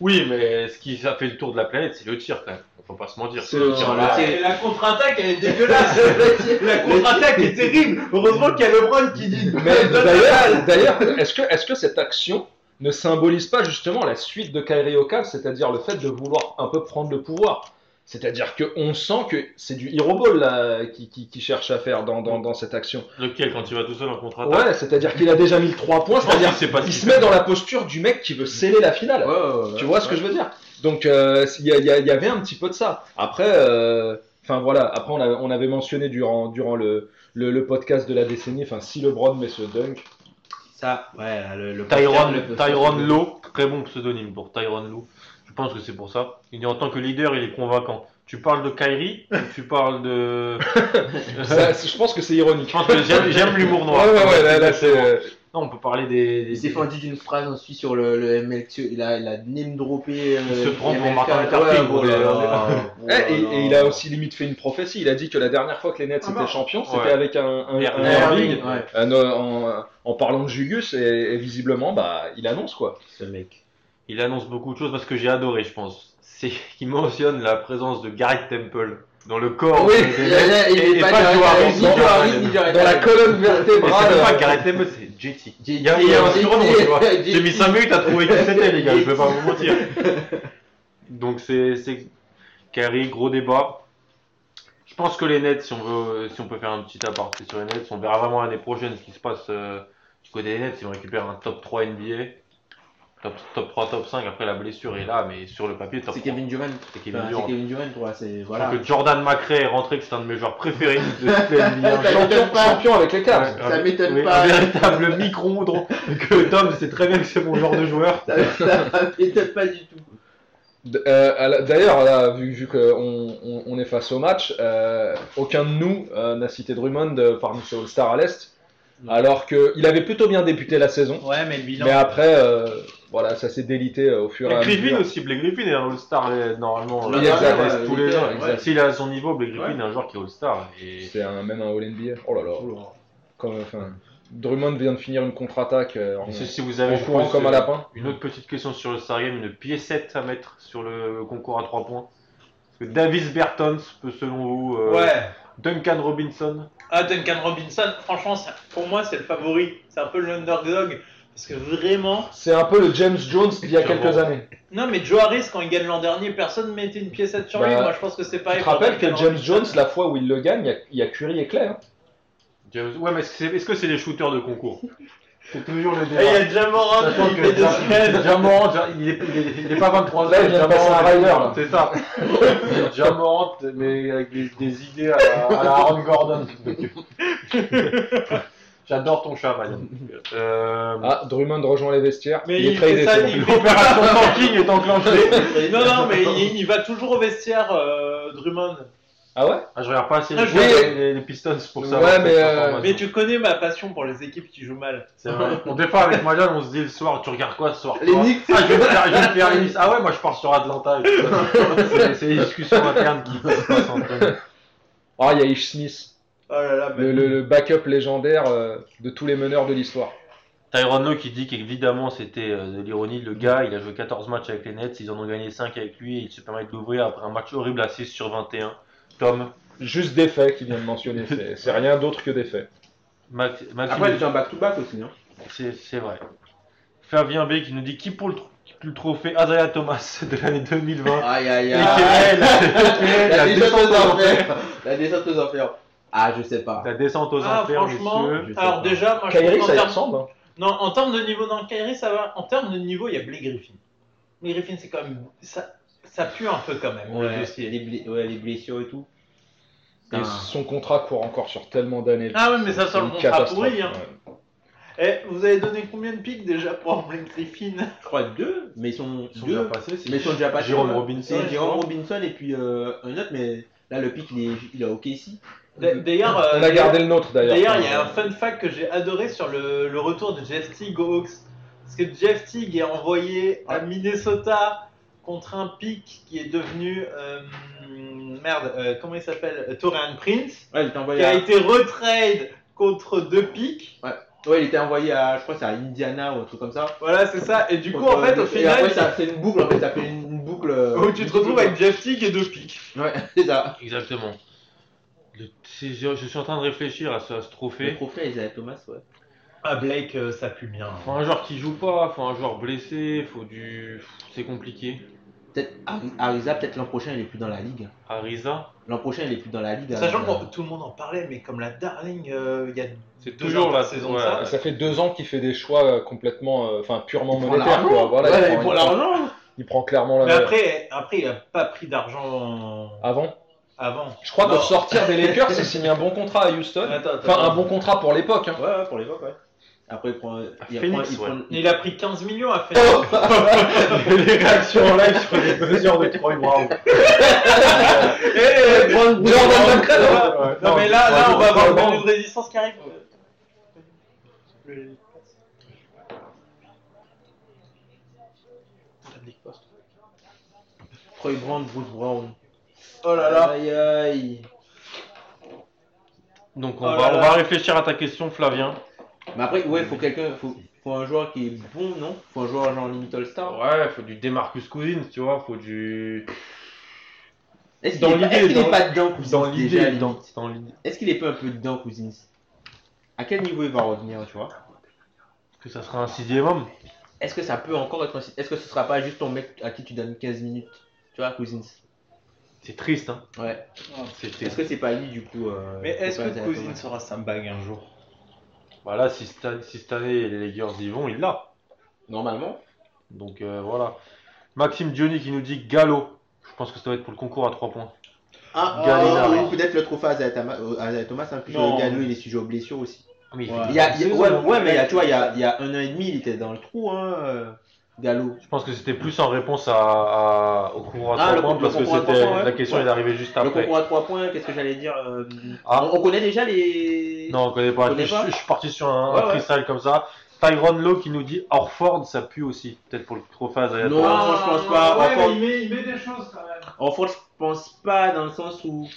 Oui, mais ce qui a fait le tour de la planète, c'est le tir quand même. Faut pas se mentir. C'est le tir. La contre-attaque, elle est dégueulasse. [laughs] la contre-attaque est terrible. Heureusement qu'il y a LeBron qui dit. Mais [laughs] d'ailleurs, est-ce que, est-ce que cette action ne symbolise pas justement la suite de Cavs, c'est-à-dire le fait de vouloir un peu prendre le pouvoir? C'est-à-dire qu'on sent que c'est du hero ball là, qui, qui, qui cherche à faire dans, dans, dans cette action. Lequel quand il va tout seul en contre-attaque Ouais, c'est-à-dire qu'il a déjà mis le 3 points, c'est-à-dire qu'il se met dans la posture du mec qui veut sceller la finale. Ouais, ouais, ouais. Tu vois ce que je veux dire? Donc euh, il y, avait un petit peu de ça. Après, euh, enfin voilà, après on, a- on avait mentionné durant, durant le, le, le podcast de la décennie, enfin si LeBron met ce dunk, Ça, ouais, le, le Tyron, Tyron Lowe, très bon pseudonyme pour Tyron Lowe. Je pense que c'est pour ça. Il dit en tant que leader, il est convaincant. Tu parles de Kyrie ou tu parles de. [laughs] ça, je pense que c'est ironique. Je pense que j'aime, j'aime l'humour noir. Ouais, ouais, ouais, là, là, c'est. euh, Non, on peut parler des. des- Il s'est fendu d'une phrase ensuite sur le, le MLQ. Il a, il a name droppé. euh, Il se prend pour. Martin Luther King, et, il a aussi limite fait une prophétie. Il a dit que la dernière fois que les Nets Ah étaient champions, c'était Ouais. avec un, un, un Irving. Irving. Ouais, Un, euh, en, en parlant de Julius, et, et visiblement, bah, il annonce quoi. ce mec. Il annonce beaucoup de choses parce que j'ai adoré, je pense. C'est [laughs] qu'il mentionne la présence de Garrett Temple dans le corps. Oui, il Nets il et- est et pas pas Joe Joe Harris, Harris. ni Joe Harris, ni Dans la colonne vertébrale. c'est pas Garrett Temple, c'est JT. Il y a, un surnom, tu vois. J'ai mis 5 minutes à trouver qui c'était, les gars, je vais pas vous mentir. [laughs] Donc c'est Kyrie, gros débat. Je pense que les Nets, si on veut, si on peut faire un petit aparté sur les Nets, on verra vraiment l'année prochaine ce qui se passe euh, du côté des Nets. Ils vont récupérer un top 3 NBA, top, top 3, top 5. Après la blessure est là, mais sur le papier, top C'est 3. Kevin Durant. C'est Kevin Enfin, Durant. C'est Kevin Durant, quoi. C'est voilà. que Jordan McRae est rentré, que c'est un de mes joueurs préférés de [laughs] toute la NBA. Ça Champion, m'étonne pas. champion avec les Cavs. Ouais, Ça m'étonne oui, pas. Un véritable micro-ondes. Que Tom sait très bien que c'est mon genre de joueur. Ça ça m'étonne pas du tout. D- euh, à la- D'ailleurs, là, vu, vu qu'on on, on est face au match, euh, aucun de nous euh, n'a cité Drummond euh, parmi ces All-Stars à l'Est, alors qu'il avait plutôt bien débuté la saison. Ouais, mais le bilan. Mais après, euh, voilà, ça s'est délité euh, au fur et à Blake Griffin mesure. aussi, Blake Griffin est un All-Star euh, normalement. Oui, euh, exact, ouais, tous les ans. S'il est à son niveau, Blake Griffin Ouais. est un joueur qui est All-Star. Et... C'est un, même un All-NBA. Oh là là. Comme, enfin, Drummond vient de finir une contre-attaque en, si vous avez en je courant pense, comme un lapin. Une autre petite question sur le Star Game, une piécette à mettre sur le concours à 3 points. Est-ce que Davis Bertons peut selon vous, euh, Ouais. Duncan Robinson, Ah, Duncan Robinson, franchement, c'est- pour moi, c'est le favori. C'est un peu l'underdog. Parce que vraiment. C'est un peu le James Jones d'il y a quelques années. Non, mais Joe Harris, quand il gagne l'an dernier, personne ne mettait une piécette sur lui. Bah, Moi, je pense que c'est Tu pareil. te pour rappelles que James. Jones, la fois où il le gagne, il y a- a Curry et Clay. hein. James- Ouais, mais est-ce que c'est est-ce que c'est les shooters de concours? [laughs] C'est toujours le Et débat. il y a Jamorant Sachant qui fait deux semaines. Jamorant, il est, il, est, pas 23 ans. Là, il vient de passer un rider, là. C'est ça. [laughs] Jamorant, mais avec des, des idées à la, à la Aaron Gordon. [laughs] J'adore ton chat. [laughs] Euh, Ah, Drummond rejoint les vestiaires. Mais il est il bon. il- L'opération [laughs] tanking est enclenchée. non, non, mais il, il va toujours au vestiaire, euh, Drummond. Ah ouais? Ah, je regarde pas assez Ah, les, je les, les Pistons pour ça. Ouais, mais, euh, Mais tu connais ma passion pour les équipes qui jouent mal. C'est vrai. On défend avec Marianne, on se dit le soir, tu regardes quoi ce soir Les Knicks. Ah, je vais me faire, je vais faire. Ah ouais, moi je pars sur Atlanta. [laughs] C'est- les discussions internes qui se passent entre nous. Ah, il y a Ish Smith, Oh là là, le, le- le backup légendaire euh, de tous les meneurs de l'histoire. Tyron Lowe qui dit qu'évidemment c'était euh, de l'ironie. Le gars, il a joué 14 matchs avec les Nets, ils en ont gagné 5 avec lui et il se permet de l'ouvrir après un match horrible à 6 sur 21. Tom, Juste des faits qu'il vient de mentionner. [laughs] C'est rien d'autre que des faits. Max- Maxime, Après, il était en back-to-back aussi, hein. c'est c'est vrai. Fabien B qui nous dit qui pour le, tro- le trophée Adria Thomas [laughs] de l'année 2020 Aïe aïe aïe. La la descente aux enfers. Ah, je sais pas. La descente aux Ah, enfers, franchement, messieurs. alors pas. déjà, moi je trouve ça en y termes- ressemble. hein. Non, en termes de niveau dans Kyrie, ça va. En termes de niveau, il y a Blake Griffin. Blake Griffin, c'est quand même. Ça, ça pue un peu quand même, le Ouais, dossier. les, bli- ouais, les blessures et tout. Et son contrat court encore sur tellement d'années. Ah ouais, mais ça sent le contrat pourri. Hein. ouais. Eh, vous avez donné combien de pics déjà pour Blake Griffin? Je crois deux, mais ils sont, Ils sont deux. déjà passés, c'est Mais ils sont déjà passés. Jérôme. Robinson. Jérôme. Robinson et puis euh, un autre, mais là le pic il est, il est ok ici. D'ailleurs, euh, On a d'ailleurs- gardé le nôtre d'ailleurs. D'ailleurs, il y a un fun fact que j'ai adoré sur le, le retour de Jeff Teague aux Hawks. Parce que Jeff Teague est envoyé à Minnesota contre un pick qui est devenu. euh, merde, euh, comment il s'appelle euh, Torian Prince. Ouais, il était envoyé Qui a à... été retrade contre deux picks. ouais, il était envoyé à, je crois c'est à Indiana ou un truc comme ça. Voilà, c'est ça. Et du coup, Contre- en fait, au et final, après ça fait une boucle, en fait ça fait une, une boucle. euh, [laughs] où tu te retrouves avec Jeff Teague et deux picks. Ouais, [laughs] c'est ça. Exactement. Le- je, je suis en train de réfléchir à ce, à ce Le trophée. trophée Isaiah Thomas, ouais. Ah, Blake, euh, ça pue bien. Faut un joueur qui joue pas, faut un joueur blessé, faut du. C'est compliqué. Peut-être Ari- Ariza, peut-être l'an prochain il est plus dans la ligue. Ariza, L'an prochain il est plus dans la ligue. Sachant euh, que tout le monde en parlait, mais comme la Darling, euh, il y a c'est toujours la saison de ça. Ça fait deux ans qu'il fait des choix complètement, euh, enfin purement monétaires. quoi. Voilà, Ouais, il, prend, il prend- l'argent. il prend clairement la Mais après, après, il a pas pris d'argent Avant. Avant. Je crois qu'au sortir des [laughs] Lakers, il signe un bon contrat à Houston. Attends, attends, Enfin, un bon contrat pour l'époque. Hein. Ouais, ouais, pour l'époque, ouais. Après il prend. Il Phoenix, prend, il ouais. prend- Il a pris 15 millions à faire. [laughs] les réactions en live sur les mesures de Troy Brown. Jordan Non, mais là, là, on va avoir le de résistance qui arrive. Troy Brown, Bruce Brown. Oh là là. Aïe aïe. Donc on, Oh va, là on là. va réfléchir à ta question, Flavien. Mais après, ouais, faut quelqu'un, faut, faut un joueur qui est bon, non? Faut un joueur genre limite All-Star? Ouais, faut du Demarcus Cousins, tu vois, faut du. Est-ce Dans qu'il est, pas- l'idée, est-ce qu'il est pas dedans, Cousins Dans déjà, l'idée, limite dans, dans l'idée. Est-ce qu'il est pas un peu dedans, Cousins? À quel niveau il va revenir, tu vois? Que ça sera un sixième homme? Est-ce que ça peut encore être un... Est-ce que ce sera pas juste ton mec à qui tu donnes 15 minutes Tu vois, Cousins? C'est triste, hein. Ouais. C'est Est-ce que c'est pas lui, du coup euh, Mais est-ce que Thomas sera sa bague un jour? Voilà, si cette, année- si cette année les Lakers y vont, il l'a. Normalement. Donc euh, voilà. Maxime Diony qui nous dit Gallo. Je pense que ça doit être pour le concours à 3 points. Ah, Gallinari. ou peut-être le trophée à Thomas, euh, Thomas hein, puis Non. le Gallo, il est sujet aux blessures aussi. Ah, mais il Ouais. y a, y ouais, ouais, mais il y a, tu vois, il y a, il y a un an et demi, il était dans le trou, hein, euh, Gallo. Je pense que c'était plus en réponse à, à- au concours à 3 Ah, le points con- parce le que concours à c'était trois points, ouais. la question Ouais. est arrivée juste Le après. concours à 3 points, qu'est-ce que j'allais dire euh, Ah. on, on connaît déjà les. Non, on connaît pas. connaît je, pas je suis parti sur un, Ouais, un ouais. freestyle comme ça. Tyron Lowe qui nous dit Orford, ça pue aussi. Peut-être pour le trophée à Non. Thomas. je pense pas. Mais il met, il met des choses quand même. Enfin, je pense pas dans le sens où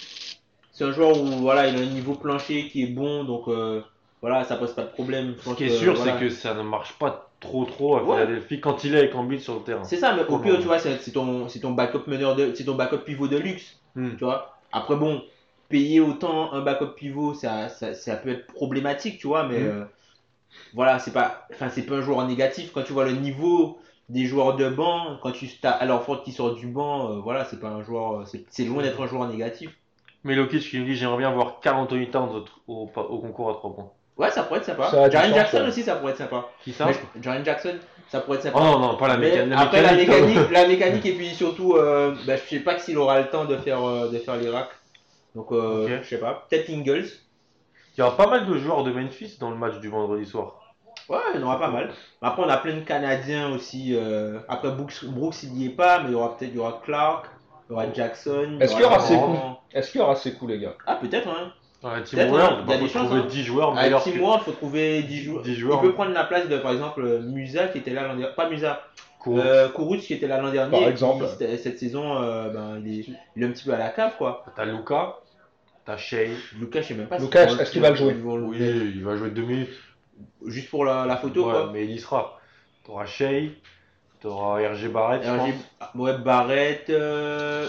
c'est un joueur où voilà, il a un niveau plancher qui est bon, donc euh, voilà, ça pose pas de problème. Je Ce qui est sûr, voilà. c'est que ça ne marche pas trop trop à Ouais. Philadelphie quand il est avec Embiid sur le terrain. C'est ça, mais au pire, tu vois, c'est ton, ton backup meneur de, c'est ton backup pivot de luxe, Hmm. tu vois. Après, bon, payer autant un backup pivot, ça, ça, ça peut être problématique, tu vois, mais Mm. euh, voilà, c'est pas, enfin, c'est pas un joueur négatif quand tu vois le niveau des joueurs de banc, quand tu as alors Ford qui sort du banc, euh, voilà, c'est pas un joueur, c'est c'est loin d'être un joueur négatif. Mais Lokic qui nous dit J'aimerais bien voir Carl Anthony Towns au, au- au concours à 3 points. Ouais, ça pourrait être sympa. Jaren Jackson aussi, ça pourrait être sympa. Qui ça Jaren Jackson, ça pourrait être sympa. Oh non, non, pas la, Mais mécanique. après la mécanique, la [laughs] mécanique et puis surtout, euh, bah, je sais pas s'il aura le temps de faire, euh, de faire les racks. Donc, euh, je sais pas. Peut-être Ingles. Il y aura pas mal de joueurs de Memphis dans le match du vendredi soir. Ouais, il y en aura pas mal. Après, on a plein de Canadiens aussi. euh, Après, Brooks, Brooks il n'y est pas, mais il y aura peut-être il y aura Clark, il y aura Jackson. Est-ce qu'il y aura. Est-ce qu'il y aura ces coups, les gars? Ah, peut-être, hein. Ouais, Tim Peut-être, Ward, hein, il y a il des faut chances, trouver hein. 10 joueurs Avec meilleurs Tim que faut trouver 10 joueurs. 10 joueurs. Il peut prendre la place de, par exemple, Musa qui était là l'an dernier. Pas Musa, Kourou. euh, qui était là l'an dernier. Par exemple. qui, cette- saison, euh, ben, il, est, il est un petit peu à la cave, quoi. T'as Luca, t'as Shea. Lucas, je sais même pas Lucas, si- est-ce qu'il va le jouer? Oui, il va jouer 2 minutes. Juste pour la, la photo, Ouais, quoi. mais il y sera. T'auras Shea, t'auras RG Barrett, je RG pense. ouais, Barrett, euh,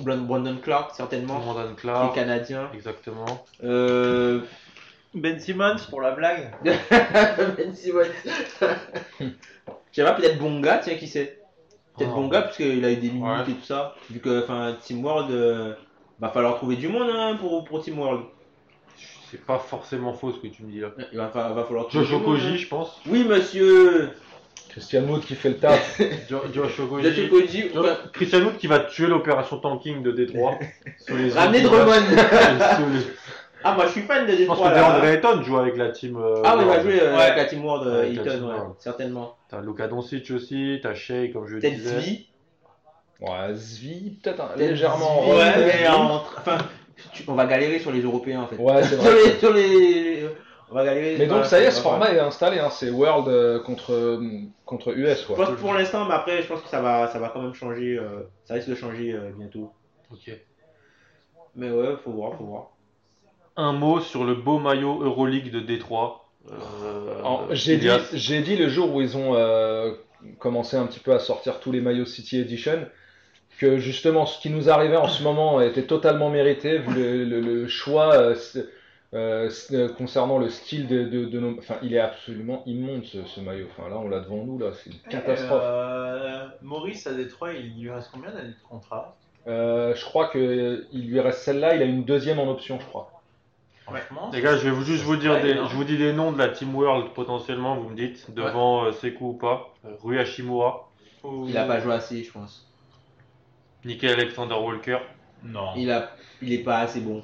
Brandon Clark, certainement. Brandon Les Clark, Canadiens. exactement. Euh... Ben Simmons pour la blague. [laughs] Ben Simmons. Je sais pas, peut-être Bonga, tiens, qui sait. Peut-être Ah. Bonga, parce qu'il a eu des minutes Ouais. et tout ça. Vu que, enfin, Team World, euh, va falloir trouver du monde hein, pour, pour Team World. C'est pas forcément faux ce que tu me dis là. Il va, fa- va falloir trouver monde, Okoji, hein. je pense. Oui, monsieur. Christian Wood qui fait le taf. [laughs] Josh Okoji. Okoji. Christian Wood qui va tuer l'opération tanking de Détroit. [laughs] sur les Ramenez Drummond. [laughs] Ah, moi, je suis fan de Je pense Détroit, que là. DeAndre Ayton joue avec la team. euh, Ah, oui, il va jouer euh, Ouais. avec la Team World, euh, Avec la Eaton, Team ouais, World. certainement. T'as Luka Doncic aussi, t'as Shea comme je le Peut-être disais. Zvi. Ouais, Zvi, peut-être un- Peut-être légèrement. Zvi, ouais. mais en- Enfin, tu- on va galérer sur les Européens, en fait. Ouais, c'est sur, vrai. les, sur les. On va galérer. Mais donc ça y est, ce format est installé, hein, c'est World euh, contre, contre US Je quoi. pense que pour l'instant, mais après, je pense que ça va, ça va quand même changer. euh, ça risque de changer euh, bientôt. Ok. Mais ouais, faut voir, faut voir. Un mot sur le beau maillot Euroleague de Détroit. Euh, J'ai dit, j'ai dit le jour où ils ont euh, commencé un petit peu à sortir tous les maillots City Edition que justement ce qui nous arrivait en ce moment était totalement mérité vu le, le- le choix euh, euh, concernant le style de, de, de nos... Enfin, il est absolument immonde ce, ce maillot. Enfin, là, on l'a devant nous, là, c'est une catastrophe. Euh, Maurice à Détroit, il lui reste combien d'années de contrat? Euh, je crois que il lui reste celle-là, il a une deuxième en option, je crois. Franchement. Les gars, je vais vous juste vous dire Ouais, des, je vous dis des noms de la Team World potentiellement, vous me dites devant euh, Sekou ou pas. Euh, Rui Hashimura, Il a pas joué assez, je pense. Nickel Alexander Walker. Non. Il, a, il est pas assez bon.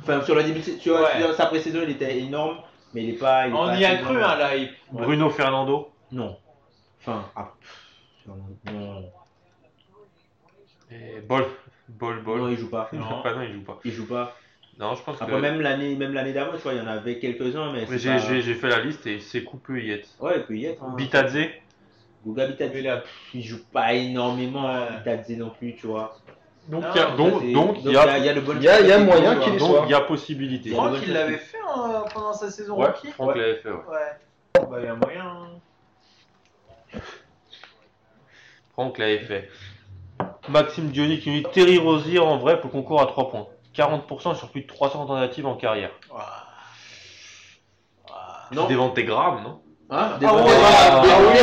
Enfin, sur le début, de- tu vois, Ouais. sa pré-saison, il était énorme, mais il est pas. il est On pas y a cru, hein, là. il- Ouais. Bruno Fernando. Non. Enfin, ah, pff, non, Et Bol. Bol, Bol. non, il joue pas. Non. Non, il joue pas. Il joue pas. Non, je pense Après, que. même l'année, même l'année d'avant, tu vois, il y en avait quelques-uns, mais. Mais c'est j'ai pas- j'ai- j'ai fait la liste et Sekou peut y être. Ouais, il peut y être. Hein. Bitadze. Guga Bitadze. Il a- Il joue pas énormément, Ouais. Bitadze non plus, tu vois. Donc il y a, donc, donc, il y a, il y a le bon Il y a- il y a moyen qu'il soit. il y a possibilité. Il y a Franck, il l'avait fait hein, pendant sa saison rookie. Franck l'avait fait, ouais. Bah, il y a moyen. hein. Franck l'avait fait. Maxime Diony qui nous dit Terry Rosier en vrai pour le concours à 3 points. 40% sur plus de 300 tentatives en carrière. Non. Grammes, non? Hein? Ah Devant ouais, ah oui,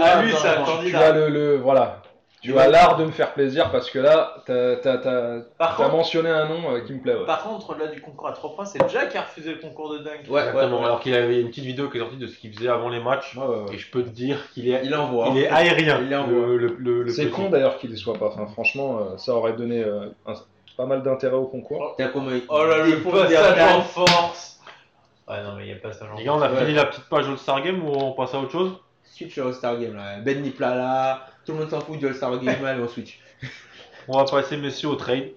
Ah, bras. lui, c'est un Non, Tu as le, le- voilà. Tu as l'art de me faire plaisir parce que là, t'as t'as- t'as- Par t'as contre, mentionné un nom euh, qui me plaît. ouais. par contre, là, du concours à 3 points, c'est Jack qui a refusé le concours de dunk. Ouais, Exactement. ouais. Alors qu'il avait une petite vidéo qui est sortie de ce qu'il faisait avant les matchs. Ouais, ouais, ouais. Et je peux te dire qu'il est, Il envoie. il est aérien. Il envoie. le, le, le- le C'est petit. con d'ailleurs qu'il y soit pas. Enfin, franchement, euh, ça aurait donné euh, un- pas mal d'intérêt au concours. T'as comme Oh là, le défonce des passage en attaques. force. Ouais, non, mais il n'y a pas ça. Les gars, on a Ouais. fini la petite page All-Star Game ou on passe à autre chose? Switch au All-Star Game là. Ben Niplala, tout le monde s'en fout du All-Star Game, allez on switch. [laughs] On va passer, messieurs, au trade.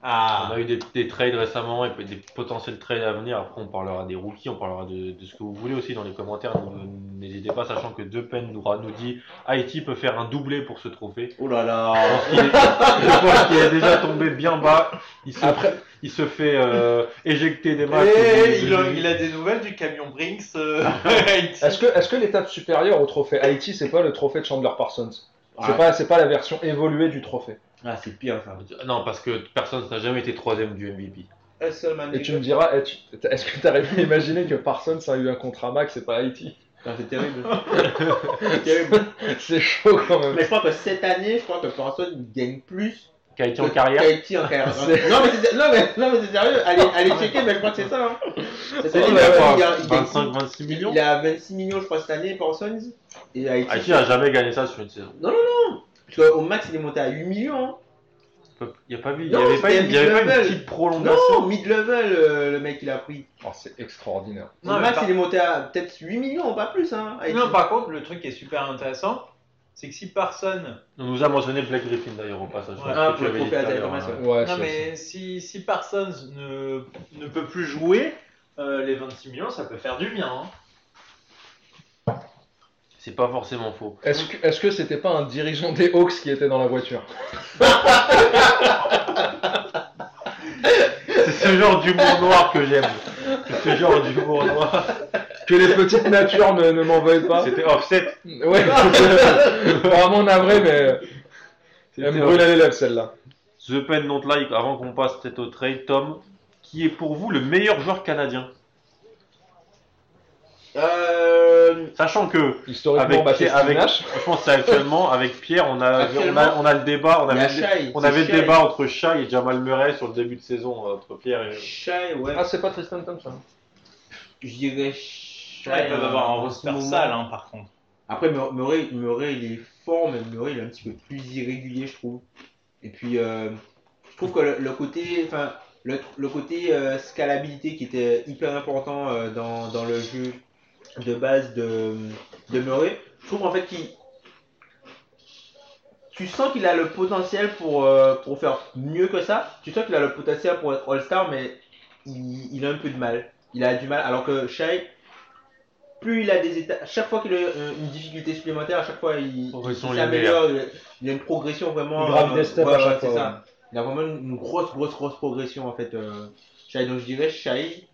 On Ah. a eu des, des trades récemment et des potentiels trades à venir. Après, on parlera des rookies, on parlera de, de ce que vous voulez aussi dans les commentaires. N- N'hésitez pas, sachant que Depen nous, nous dit Haïti peut faire un doublé pour ce trophée. Oh là là. Il est- je pense qu'il est déjà tombé bien bas. Il se, Après- il se fait euh, éjecter des matchs. Et de- il a, de- il a des nouvelles du camion Brinks. euh, [laughs] Haïti. Est-ce que, est-ce que l'étape supérieure au trophée Haïti, c'est pas le trophée de Chandler Parsons? C'est pas, c'est pas la version évoluée du trophée. Ah, c'est pire ça. Non, parce que personne n'a jamais été troisième du MVP. Et tu me diras, tu- est-ce que t'aurais pu imaginer que Parsons a eu un contrat max et pas Haïti? Putain, C'est terrible. [laughs] c'est terrible. [laughs] C'est chaud quand même. Mais je crois que cette année, je crois que Parsons gagne plus Haïti que en carrière Haïti en carrière. [laughs] C'est- non, mais c'est, non, mais, non, mais c'est sérieux. Allez, [laughs] allez checker, mais je crois que c'est ça. Hein. Cette année, Il il, a a, quoi il, a, il, gagne- 25, 26 millions il a 26 millions, je crois, cette année, Parsons. Et Haïti. Haïti n'a jamais gagné ça sur une saison. Parce qu'au max, il est monté à 8 millions. Hein. Il n'y a pas vu, il y Non, avait pas, il y avait pas une petite prolongation. Non, mid-level, euh, le mec, il a pris. Oh, c'est extraordinaire. Au Non, mais max, par- il est monté à peut-être 8 millions, pas plus. Hein. Non, par contre, le truc qui est super intéressant, c'est que si Parson. On nous a mentionné Black Griffin d'ailleurs au passage. Ouais. Ah, pour dit hein. Ouais, Non, c'est- mais si, si Parsons ne, ne peut plus jouer, euh, les 26 millions, ça peut faire du bien. hein. C'est pas forcément faux. Est-ce que est-ce que c'était pas un dirigeant des Hawks qui était dans la voiture? [laughs] C'est ce genre d'humour noir que j'aime. Ce genre d'humour noir. Que les petites natures ne, ne m'en veuillent pas. C'était offset. Ouais, [laughs] vraiment navré, mais elle me brûle à les lèvres celle-là. The Pen Not Like, avant qu'on passe peut-être au trade, Tom, qui est pour vous le meilleur joueur canadien Euh, Sachant que, Historiquement, avec, bah, Pierre- avec, je pense que c'est actuellement, avec Pierre, on a, on a, on a le débat, on avait, Shai, on avait le Shai. débat entre Shai et Jamal Murray sur le début de saison, entre Pierre et. Shai, ouais. Ah, c'est pas Tristan Thompson. Je dirais Ils peuvent avoir un roster sale, hein, par contre. Après, Mur- Murray, Murray, il est fort, mais Murray, il est un petit peu plus irrégulier, je trouve. Et puis, euh, je trouve que le, le côté, enfin, le, le côté euh, scalabilité qui était hyper important euh, dans, dans le jeu de base de, de Murray, je trouve en fait qu'il. Tu sens qu'il a le potentiel pour, pour faire mieux que ça. Tu sens qu'il a le potentiel pour être All-Star, mais il, il a un peu de mal. Il a du mal, alors que Shai, plus il a des états, chaque fois qu'il a euh, une difficulté supplémentaire, à chaque fois il, s'améliore, il, a- il a une progression vraiment. Il grave steps ouais, à chaque ouais, c'est fois, ça. Il a vraiment une, une grosse, grosse, grosse progression en fait. Euh, Shai, donc je dirais Shai,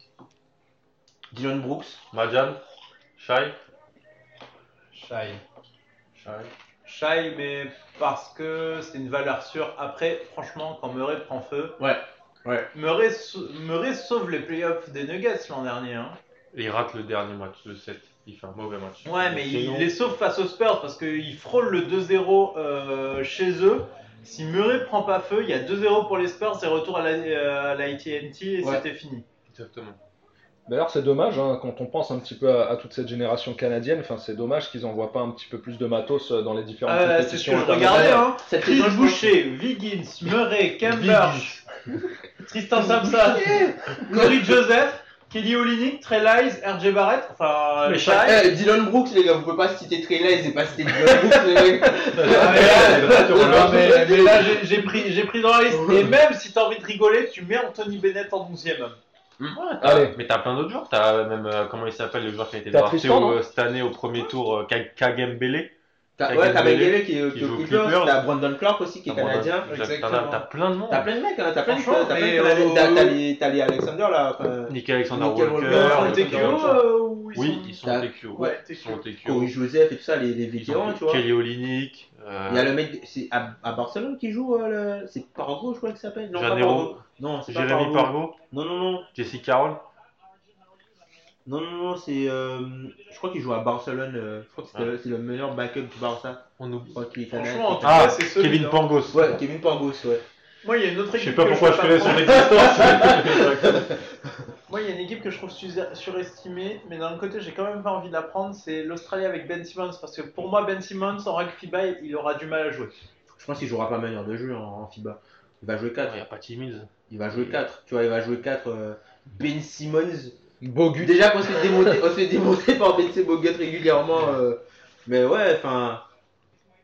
Dylan Brooks. Majan Shai Shai. Shai, mais parce que c'est une valeur sûre. Après, franchement, quand Murray prend feu, Ouais. Ouais. Murray, Murray sauve les playoffs des Nuggets l'an dernier. Hein. Il rate le dernier match, le 7. Il fait un mauvais match. Ouais, mais il les sauve face aux Spurs parce qu'ils frôlent le 2-0 euh, chez eux. Si Murray prend pas feu, il y a 2-0 pour les Spurs, c'est retour à la, euh, à la AT&T et Ouais. c'était fini. Exactement. D'ailleurs, c'est dommage hein, quand on pense un petit peu à, à toute cette génération canadienne. Enfin, c'est dommage qu'ils envoient pas un petit peu plus de matos euh, dans les différentes Euh, c'est ce compétitions. que je regardais. Hein. Cette Chris Boucher, Wiggins, Murray, Cambridge, Tristan Sampson, Corey Joseph, Kelly Olynyk, Trey Lyles, RJ Barrett, enfin Mais Shai. Eh, Dylan Brooks, les gars, vous pouvez pas citer Trey Lyles et pas citer Dylan Brooks, les mecs. [laughs] Ah, mais là, non, mais- mais là, j'ai- pris, j'ai pris dans la liste. Et même si t'as envie de rigoler, tu mets Anthony Bennett en 12ème. Allez. Mais t'as plein d'autres joueurs. T'as même, euh, comment il s'appelle, le joueur qui a été T'as drafté non cette année au premier tour, euh, Ka- Kagembele. T'as ouais, Mengele qui est qui qui joue Clippers, t'as Brandon Clark aussi qui est canadien. T'as- exactement. T'as t'as plein de monde. T'as plein de mecs, hein, t'as plein de t'as plein euh, les- T'as les Alexander là. enfin, Nick Alexander Walker. Euh, ou ils Oui, ils sont T'as- au TQO. Ouais, Ils sont au TQO. Corey Joseph et tout ça, les, vétérans, tu vois. Kelly Olynyk. euh, Il y a le mec, c'est à, Barcelone qui joue, euh, le... c'est Pargo, je crois qu'il s'appelle. Non, pas Janero. Pargo. Non, c'est Jérémy Pargo. Pargo. Non, non, non. Jesse Carroll. Non, non, non, c'est. euh, je crois qu'il joue à Barcelone. euh, je crois que c'est Ah. le- c'est le meilleur backup du Barça. On oublie. Je. Franchement, en tout Ah, cas, c'est. Kevin. Pangos. Ouais, Kevin Pangos, ouais. Moi, il y a une autre Je équipe. sais pas que pourquoi je connais son existence. [laughs] Moi, il y a une équipe que je trouve su- surestimée, mais d'un côté, j'ai quand même pas envie de la prendre. C'est l'Australie avec Ben Simmons. Parce que pour moi, Ben Simmons, en règle FIBA, il aura du mal à jouer. Je pense qu'il jouera pas meilleur de jeu en, en FIBA. Il va jouer 4. Il n'y a pas Mills. Il va jouer 4. Tu vois, il va jouer 4. euh, ben Simmons. Bogut. Déjà qu'on se fait démonter, on se fait démonter par Ben Bogut régulièrement. euh, mais ouais, enfin.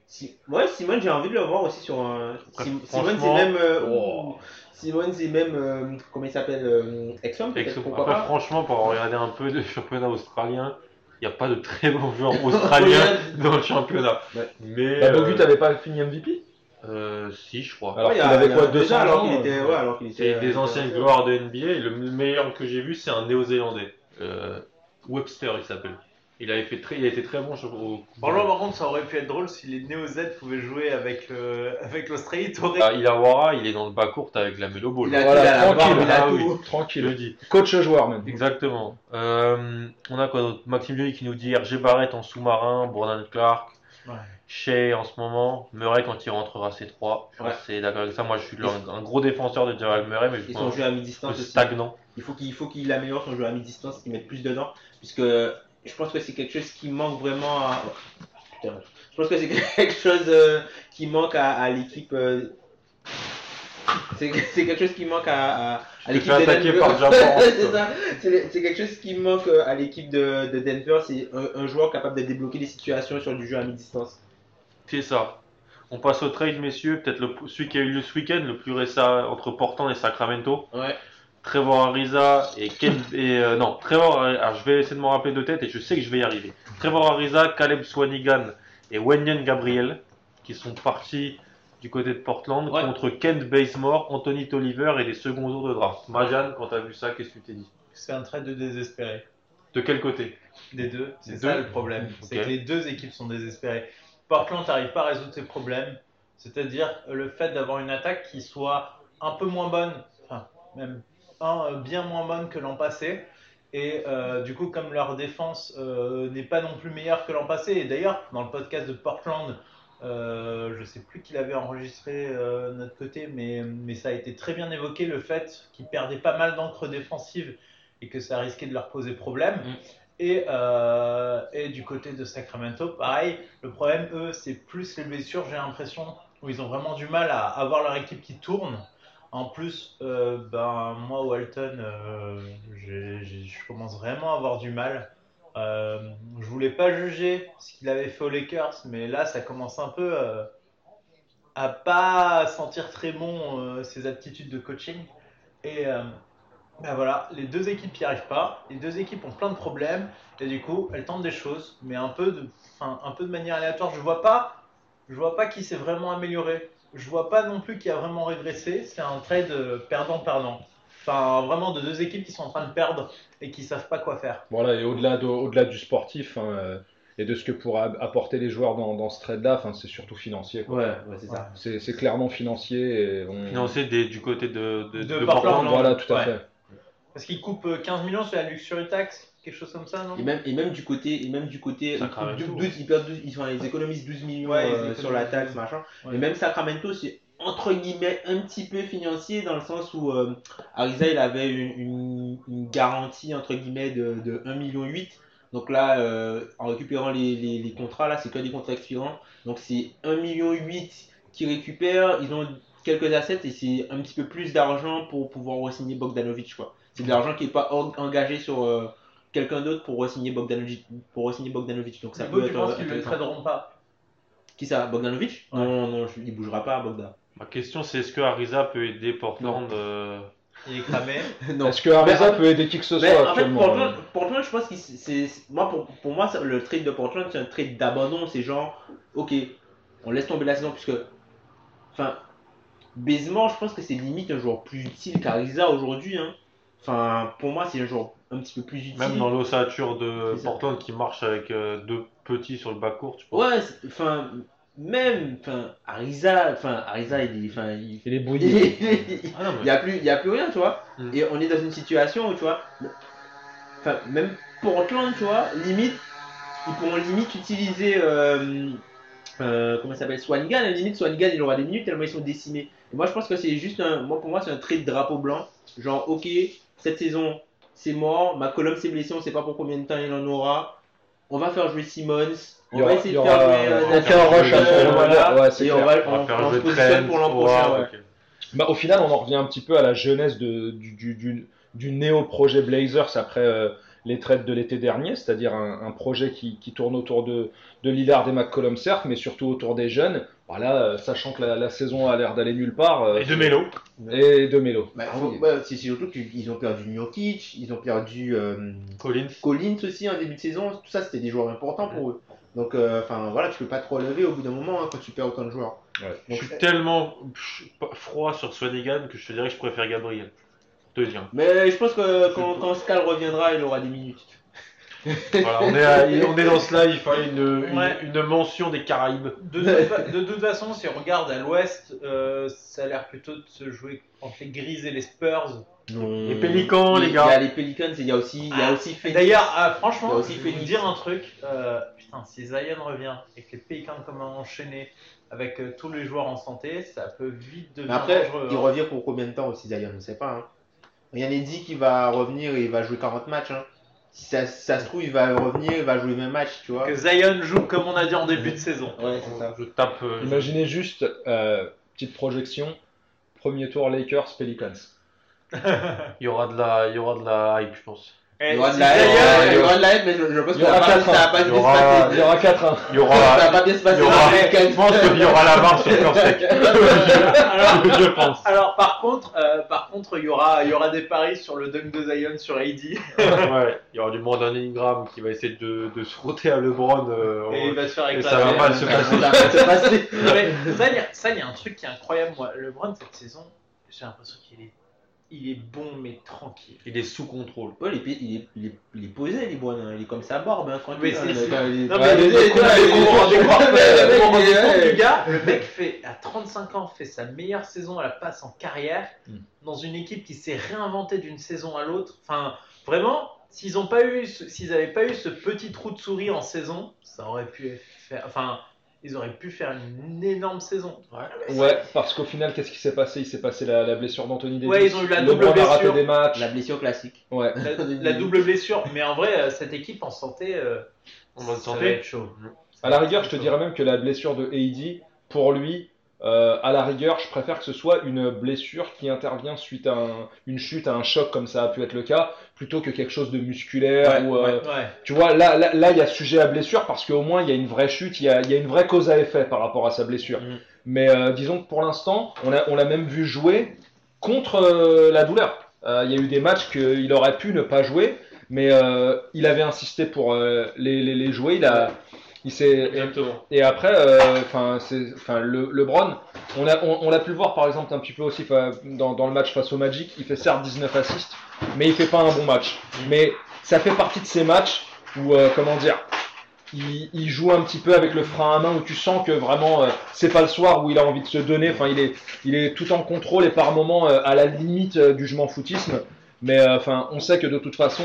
Si... Ouais, Simon, j'ai envie de le voir aussi sur un. Sim- Simon, c'est même. euh, oh. Simon, c'est même. euh, comment il s'appelle euh, Exxon, peut-être Pourquoi Après, pas franchement, pour regarder un peu de championnat australien, il n'y a pas de très bons joueurs [laughs] australiens dans le championnat. Ouais. Mais. Bah, Bogut euh, t'avait pas fini MVP euh, si, je crois. Alors Ouais, il y qu'il a- avait il quoi, deux 200 ans, alors qu'il était. euh, Ouais, alors qu'il était. C'est des euh, anciennes euh, gloires de NBA. Le meilleur que j'ai vu, c'est un néo-zélandais. Euh, Webster, il s'appelle. Il, avait fait très, il a été très bon sur- au. Franchement, par contre, ça aurait pu être drôle si les Néo-Z pouvaient jouer avec, le- avec l'Australie. T'aurais. Ah, Irawara, il est dans le bas court avec la Melo Ball. Il a, Voilà, il a la tranquille, barbe, il a ah tout. oui. Je le Tranquille. dis. Coach joueur même. Exactement. Euh, on a quoi d'autre? Maxime Joly qui nous dit RG Barrett en sous-marin, Brandon Clark, Ouais. Shea en ce moment, Murray quand il rentrera C3. Je Ouais. pense que c'est d'accord avec ça. Moi, je suis un, un gros défenseur de Jamal Murray, mais je Et pense son jeu à mi-distance stagnant. Il faut qu'il il faut qu'il améliore son jeu à mi-distance, qu'il mette plus dedans, puisque je pense que c'est quelque chose qui manque vraiment à. Putain, je pense que c'est [laughs] quelque chose euh, qui manque à, à l'équipe. euh, C'est c'est quelque chose qui manque à, à, à te l'équipe de Denver. par [laughs] c'est quoi. ça. C'est c'est quelque chose qui manque euh, à l'équipe de, de Denver. C'est un, un joueur capable de débloquer des situations sur du jeu à mi-distance. C'est ça. On passe au trade, messieurs. Peut-être le- celui qui a eu lieu ce week-end, le plus récent entre Portland et Sacramento. Ouais. Trevor Ariza et Ken. et, euh, non, Trevor. Alors, je vais essayer de m'en rappeler de tête et je sais que je vais y arriver. Trevor Ariza, Caleb Swanigan et Wenyan Gabriel qui sont partis du côté de Portland Ouais. contre Kent Bazemore, Anthony Tolliver et les seconds tours de draft. Majan, quand t'as vu ça, qu'est-ce que tu t'es dit? C'est un trade de désespéré. De quel côté? Des deux, c'est ça deux le problème. C'est que les deux équipes sont désespérées. Portland n'arrive pas à résoudre ses problèmes, c'est-à-dire le fait d'avoir une attaque qui soit un peu moins bonne, enfin même un, euh, bien moins bonne que l'an passé. Et euh, du coup, comme leur défense euh, n'est pas non plus meilleure que l'an passé, et d'ailleurs, dans le podcast de Portland, euh, je sais plus qui l'avait enregistré euh, de notre côté, mais, mais ça a été très bien évoqué le fait qu'ils perdaient pas mal d'encre défensive et que ça risquait de leur poser problème. Mm. Et, euh, et du côté de Sacramento, pareil, le problème, eux, c'est plus les blessures, j'ai l'impression, où ils ont vraiment du mal à avoir leur équipe qui tourne. En plus, euh, ben, moi, Walton, euh, je commence vraiment à avoir du mal. Euh, je voulais pas juger ce qu'il avait fait aux Lakers, mais là, ça commence un peu euh, à pas sentir très bon euh, ses aptitudes de coaching. Et euh, ben voilà, les deux équipes n'y arrivent pas. Les deux équipes ont plein de problèmes. Et du coup, elles tentent des choses, mais un peu de, manière aléatoire. Je vois pas, je vois pas qui s'est vraiment amélioré. Je vois pas non plus qui a vraiment régressé. C'est un trade euh, perdant-perdant. Enfin, vraiment de deux équipes qui sont en train de perdre et qui savent pas quoi faire. Voilà, et au-delà de- au-delà du sportif hein, euh, et de ce que pourraient ab- apporter les joueurs dans, dans ce trade-là, enfin, c'est surtout financier. quoi. Ouais, ouais, c'est ça. C'est c'est clairement financier. Et on... Des- du côté de, de, De de Portland. Portland. Voilà, tout à Ouais. fait. Parce qu'ils coupent euh, 15 millions sur la luxury tax, quelque chose comme ça, non? Et même, et même du côté, et même du côté, Sacramento. 12, ils, perdent 12, ils, enfin, ils économisent 12 millions Ouais, euh, sur la taxe, machin. Ouais. Et même Sacramento, c'est entre guillemets un petit peu financier dans le sens où euh, Ariza il avait une, une- une garantie entre guillemets de, de 1,8 million. Donc là, euh, en récupérant les, les, les contrats, là c'est que des contrats expirants. Donc c'est 1,8 million qu'ils récupèrent. Ils ont quelques assets et c'est un petit peu plus d'argent pour pouvoir re-signer Bogdanovic. quoi. C'est de l'argent qui n'est pas engagé sur euh, quelqu'un d'autre pour re-signer Bogdanovic. Pour re-signer Bogdanovic. Donc ça peut coup, tu être penses euh, qu'ils ne le intéressant. traderont pas? Qui ça? Bogdanovic? Ouais. Non, non, il bougera pas, Bogdan. Ma question, c'est est-ce que Ariza peut aider Portland euh, Il est cramé. [laughs] non. Est-ce que Ariza Mais- peut aider qui que ce soit en fait, actuellement Portland, Portland, je pense que c'est, c'est- moi, pour, pour moi, le trade de Portland, c'est un trade d'abandon. C'est genre, ok, on laisse tomber la saison puisque, enfin, Baisement, je pense que c'est limite un joueur plus utile qu'Ariza aujourd'hui. Hein. Enfin, pour moi, c'est un joueur un petit peu plus utile. Même dans l'ossature de C'est ça. Portland qui marche avec euh, deux petits sur le bas court, tu penses? Ouais, c'est- enfin, même, enfin, Ariza, enfin, Ariza, il est, enfin, il, Il est bouilli. il- [laughs] Ah il y a plus, il y a plus rien, tu vois. Mm. Et on est dans une situation où, tu vois, enfin, même Portland, tu vois, limite, ils pourront limite utiliser, euh, euh, comment ça s'appelle. À limite, Swanigan, il aura des minutes tellement ils sont décimés. Et moi, je pense que c'est juste un, moi, pour moi, c'est un trait de drapeau blanc. Genre, ok, cette saison, c'est mort. Ma colonne s'est blessée, on sait pas pour combien de temps il en aura. On va faire jouer Simmons. On Il y aura, va essayer de faire euh, aucun Nathan rush à Wilson, ce Et on va, On va on, faire se positionne pour l'an prochain. Bah, au final, on en revient un petit peu à la jeunesse de, du, du, du, du néo-projet Blazers après euh, les trades de l'été dernier, c'est-à-dire un, un projet qui, qui tourne autour de, de Lillard et McCollum, certes, mais surtout autour des jeunes. Voilà, euh, sachant que la, la saison a l'air d'aller nulle part. euh, Et de Melo. Et de Melo. Bah, Ah bah, c'est surtout qu'ils ont perdu Jokic, ils ont perdu euh, Collins. Collins aussi en début de saison. Tout ça, c'était des joueurs importants pour eux. Donc, euh, enfin voilà, tu peux pas trop relever au bout d'un moment hein, quand tu perds autant de joueurs. Ouais. Je suis tellement ch- pas- froid sur Swanigan que je te dirais que je préfère Gabriel. Pour te dire. Mais je pense que quand, quand Scal reviendra, il aura des minutes. Voilà, on, est à- on est dans cela, il fallait une, une, Ouais. une mention des Caraïbes. De, toute fa- de toute façon, si on regarde à l'ouest, euh, ça a l'air plutôt de se jouer entre les Grises et les Spurs. Non. Les Pélicans, les Il y gars. a les Pelicans, il y a aussi, il y a aussi Et Phoenix. D'ailleurs, ah, Il y a franchement, aussi je vais vous Phoenix. dire un truc. euh, putain, si Zion revient et que les Pélicans commencent à enchaîner avec euh, tous les joueurs en santé, ça peut vite Mais devenir après, dangereux. il hein. revient pour combien de temps aussi, Zion On ne sait pas. Hein. Rien n'est dit qu'il va revenir et il va jouer 40 matchs. Hein. Si ça, se trouve, il va revenir, il va jouer le même match, tu vois. Que Zion joue comme on a dit en début de saison. Ouais, c'est ça. Je tape. euh, Imaginez juste, euh, petite projection, premier tour Lakers, Pelicans. Il y aura de la, il y aura de la hype, je pense. Et Il y aura de si la haine, Zion- il y aura de la haine, mais je, je pense que y ça aura va pas- ça bien se aura- passer. Il y aura 4-1. [laughs] Il y Ça aura, va pas bien se passer. y aura- dans les je pense qu'il y aura la barre sur Corsac. [laughs] je pense. alors, par contre, euh, par contre, il y aura, il y aura des paris sur le dunk de Zion sur AD. Ouais, [laughs] il y aura du Brandon Ingram qui va essayer de, de se frotter à LeBron. euh, Et il va se faire éclater. ça va mal se passer. Ça ça, ça, il y a un truc qui est incroyable. Moi, LeBron, cette saison, j'ai l'impression qu'il est il est bon mais tranquille. Il est sous contrôle. Ouais, il, est, il, est, il, est, il est posé, LeBron. hein. Il est comme sa barbe, hein, tranquille. Mais c'est- le c'est- mec, hein, il est- Non, mais il est- il est- il est- il est- il est- il est- il est- gars, le mec fait à 35 ans fait sa meilleure saison à la passe en carrière Mm. dans une équipe qui s'est réinventée d'une saison à l'autre. Enfin, vraiment, s'ils ont pas eu, n'avaient pas eu ce petit trou de souris en saison, ça aurait pu faire, enfin, ils auraient pu faire une énorme saison. Ouais, parce qu'au final, qu'est-ce qui s'est passé? Il s'est passé la, la blessure d'Anthony Davis. Ouais, ils ont eu la double a raté blessure. des matchs. La blessure classique. Ouais. La, la double blessure, mais en vrai, euh, cette équipe en santé, euh, En bonne ça santé. va être chaud. À la rigueur, je te dirais même que la blessure de AD, pour lui, euh, à la rigueur, je préfère que ce soit une blessure qui intervient suite à un- une chute, à un choc, comme ça a pu être le cas, plutôt que quelque chose de musculaire. Ouais, ou, euh, Ouais. Tu vois, là, là, là, il y a sujet à blessure parce qu'au moins, il y a une vraie chute, il y a, il y a une vraie cause à effet par rapport à sa blessure. Mhm. Mais euh, disons que pour l'instant, on l'a on même vu jouer contre la douleur. Il y a eu des matchs qu'il aurait pu ne pas jouer, mais il avait insisté pour les, les, les jouer. Il a, il s'est, Exactement. et après, euh, enfin, c'est, enfin, le LeBron, on a, on, on l'a pu le voir par exemple un petit peu aussi dans, dans le match face au Magic. Il fait certes 19 assists, mais il fait pas un bon match. Mais ça fait partie de ces matchs où, euh, comment dire, il, il joue un petit peu avec le frein à main où tu sens que vraiment euh, c'est pas le soir où il a envie de se donner. Enfin, il est, il est tout en contrôle et par moments euh, à la limite euh, du je m'en foutisme. Mais euh, enfin, on sait que de toute façon,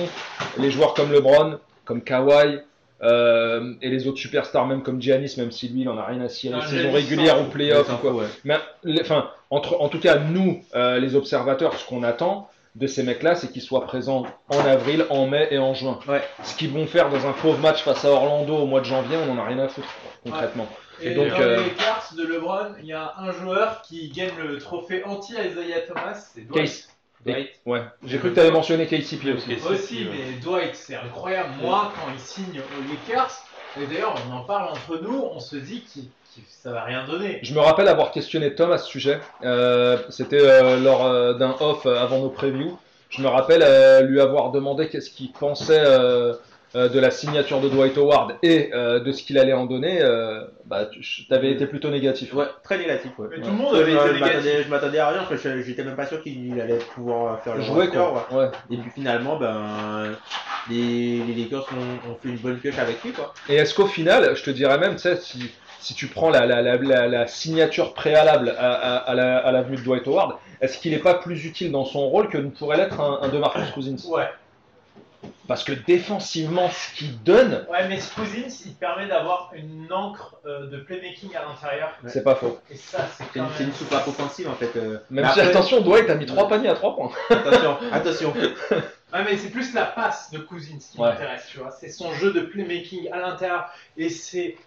les joueurs comme LeBron, comme Kawhi. Euh, et les autres superstars, même comme Giannis, même si lui il en a rien à cirer, Non, saison régulière ou playoff ou quoi. ouais. Mais enfin, entre, en tout cas, nous, euh, les observateurs, ce qu'on attend de ces mecs-là, c'est qu'ils soient présents en avril, en mai et en juin. Ouais. Ce qu'ils vont faire dans un pauvre match face à Orlando au mois de janvier, on en a rien à foutre, concrètement. Et, Et donc, dans euh, les Lakers de LeBron, il y a un joueur qui gagne le trophée anti-Isaiah Thomas, c'est Dwight. Case. Et- ouais. J'ai cru que tu avais mentionné KCP aussi. Ok. Aussi, Ouais. mais Dwight, c'est incroyable. Moi, quand il signe aux Lakers, et d'ailleurs, on en parle entre nous, on se dit que ça va rien donner. Je me rappelle avoir questionné Tom à ce sujet. Euh, C'était euh, lors euh, d'un off euh, avant nos previews. Je me rappelle euh, lui avoir demandé qu'est-ce qu'il pensait euh, de la signature de Dwight Howard et euh, de ce qu'il allait en donner. Euh, bah, tu avais été plutôt négatif. Ouais, très négatif. Ouais. Mais Ouais. tout le monde avait été négatif. Je m'attendais à rien, parce que je- j'étais même pas sûr qu'il allait pouvoir faire le Jouer quoi. ouais. Et puis finalement, ben, les, les Lakers ont, ont fait une bonne pioche avec lui. Quoi. Et est-ce qu'au final, je te dirais même, tu sais, si, si tu prends la, la, la, la, la signature préalable à, à, à la, à la venue de Dwight Howard, est-ce qu'il n'est pas plus utile dans son rôle que ne pourrait l'être un, un DeMarcus Cousins? Ouais. Parce que défensivement, ce qu'il donne, Ouais, mais Cousins, il permet d'avoir une encre euh, de playmaking à l'intérieur. c'est pas faux. Et ça, c'est une, c'est même. une soupape offensive en fait. euh. Même Mais si, après- attention, Dwight a mis trois paniers à trois points. [laughs] attention, attention. [laughs] Ouais, mais c'est plus la passe de Cousins qui Ouais. m'intéresse, tu vois. C'est son jeu de playmaking à l'intérieur. Et c'est.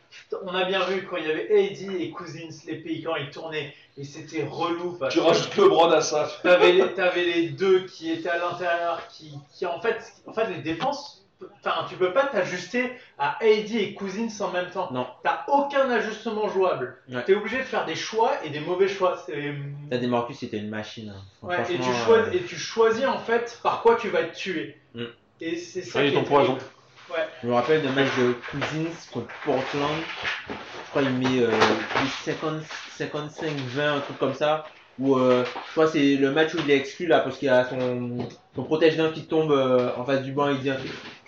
On a bien vu quand il y avait AD et Cousins, les pays, quand ils tournaient. Et c'était relou. parce que LeBron à ça. T'avais les, t'avais les deux qui étaient à l'intérieur, qui, qui en fait, en fait, les défenses. Enfin, tu peux pas t'ajuster à AD et Cousins en même temps. Non. T'as aucun ajustement jouable. Ouais. T'es obligé de faire des choix et des mauvais choix. C'est. T'as des Marcus, c'était une machine. hein. Ouais, et, tu choisis, euh, et tu choisis en fait par quoi tu vas être tué. Mm. Et c'est ça qui est ton poison. Je me rappelle d'un match de Cousins contre Portland. Je crois qu'il met euh, du 50 55-20, un truc comme ça. Où euh, je crois que c'est le match où il est exclu là parce qu'il y a son, son protège d'un qui tombe euh, en face du banc. Il dit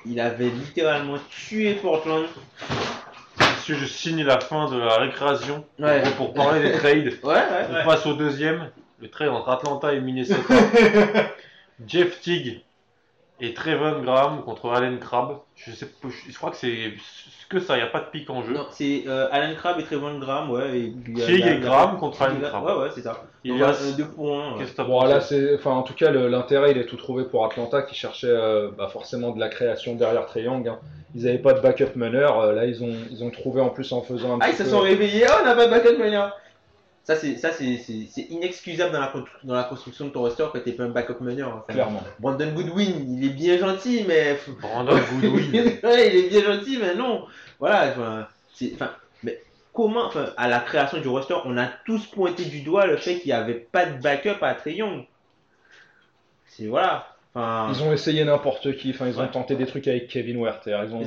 il avait littéralement tué Portland. Si je signe la fin de la récréation Ouais. pour parler des trades, [laughs] Ouais, ouais. on passe au deuxième. Le trade entre Atlanta et Minnesota. [laughs] Jeff Teague et Trevon Graham contre Allen Crabbe. Je, sais, je crois que c'est que ça, il n'y a pas de pic en jeu. Non, c'est euh, Alan Crabbe et Trevon Graham, ouais. Et, puis, il y a- Graham contre Allen Ouais, Crabbe. ouais, c'est ça. Il y a euh, deux points. ouais. Bon, là, c'est, enfin, en tout cas, l'intérêt, il est tout trouvé pour Atlanta qui cherchait euh, bah, forcément de la création derrière Triangle. hein. Ils n'avaient pas de backup meneur. euh, là, ils ont, ils ont trouvé en plus en faisant un Ah, petit ils se peu- sont réveillés, oh, on n'a pas de backup meneur. Ça, c'est, ça, c'est, c'est, c'est inexcusable dans la, dans la construction de ton roster que t'aies pas un backup meneur. hein. Enfin, Clairement. Brandon Goodwin, il est bien gentil, mais. Brandon [laughs] Goodwin. ouais, il est bien gentil, mais non. Voilà, enfin, c'est, enfin, mais comment, enfin, à la création du roster, on a tous pointé du doigt le fait qu'il n'y avait pas de backup à Trey Young. C'est, voilà. Enfin, Ils ont essayé n'importe qui. Enfin, ils ont Ouais. tenté des trucs avec Kevin Werther. Ils ont,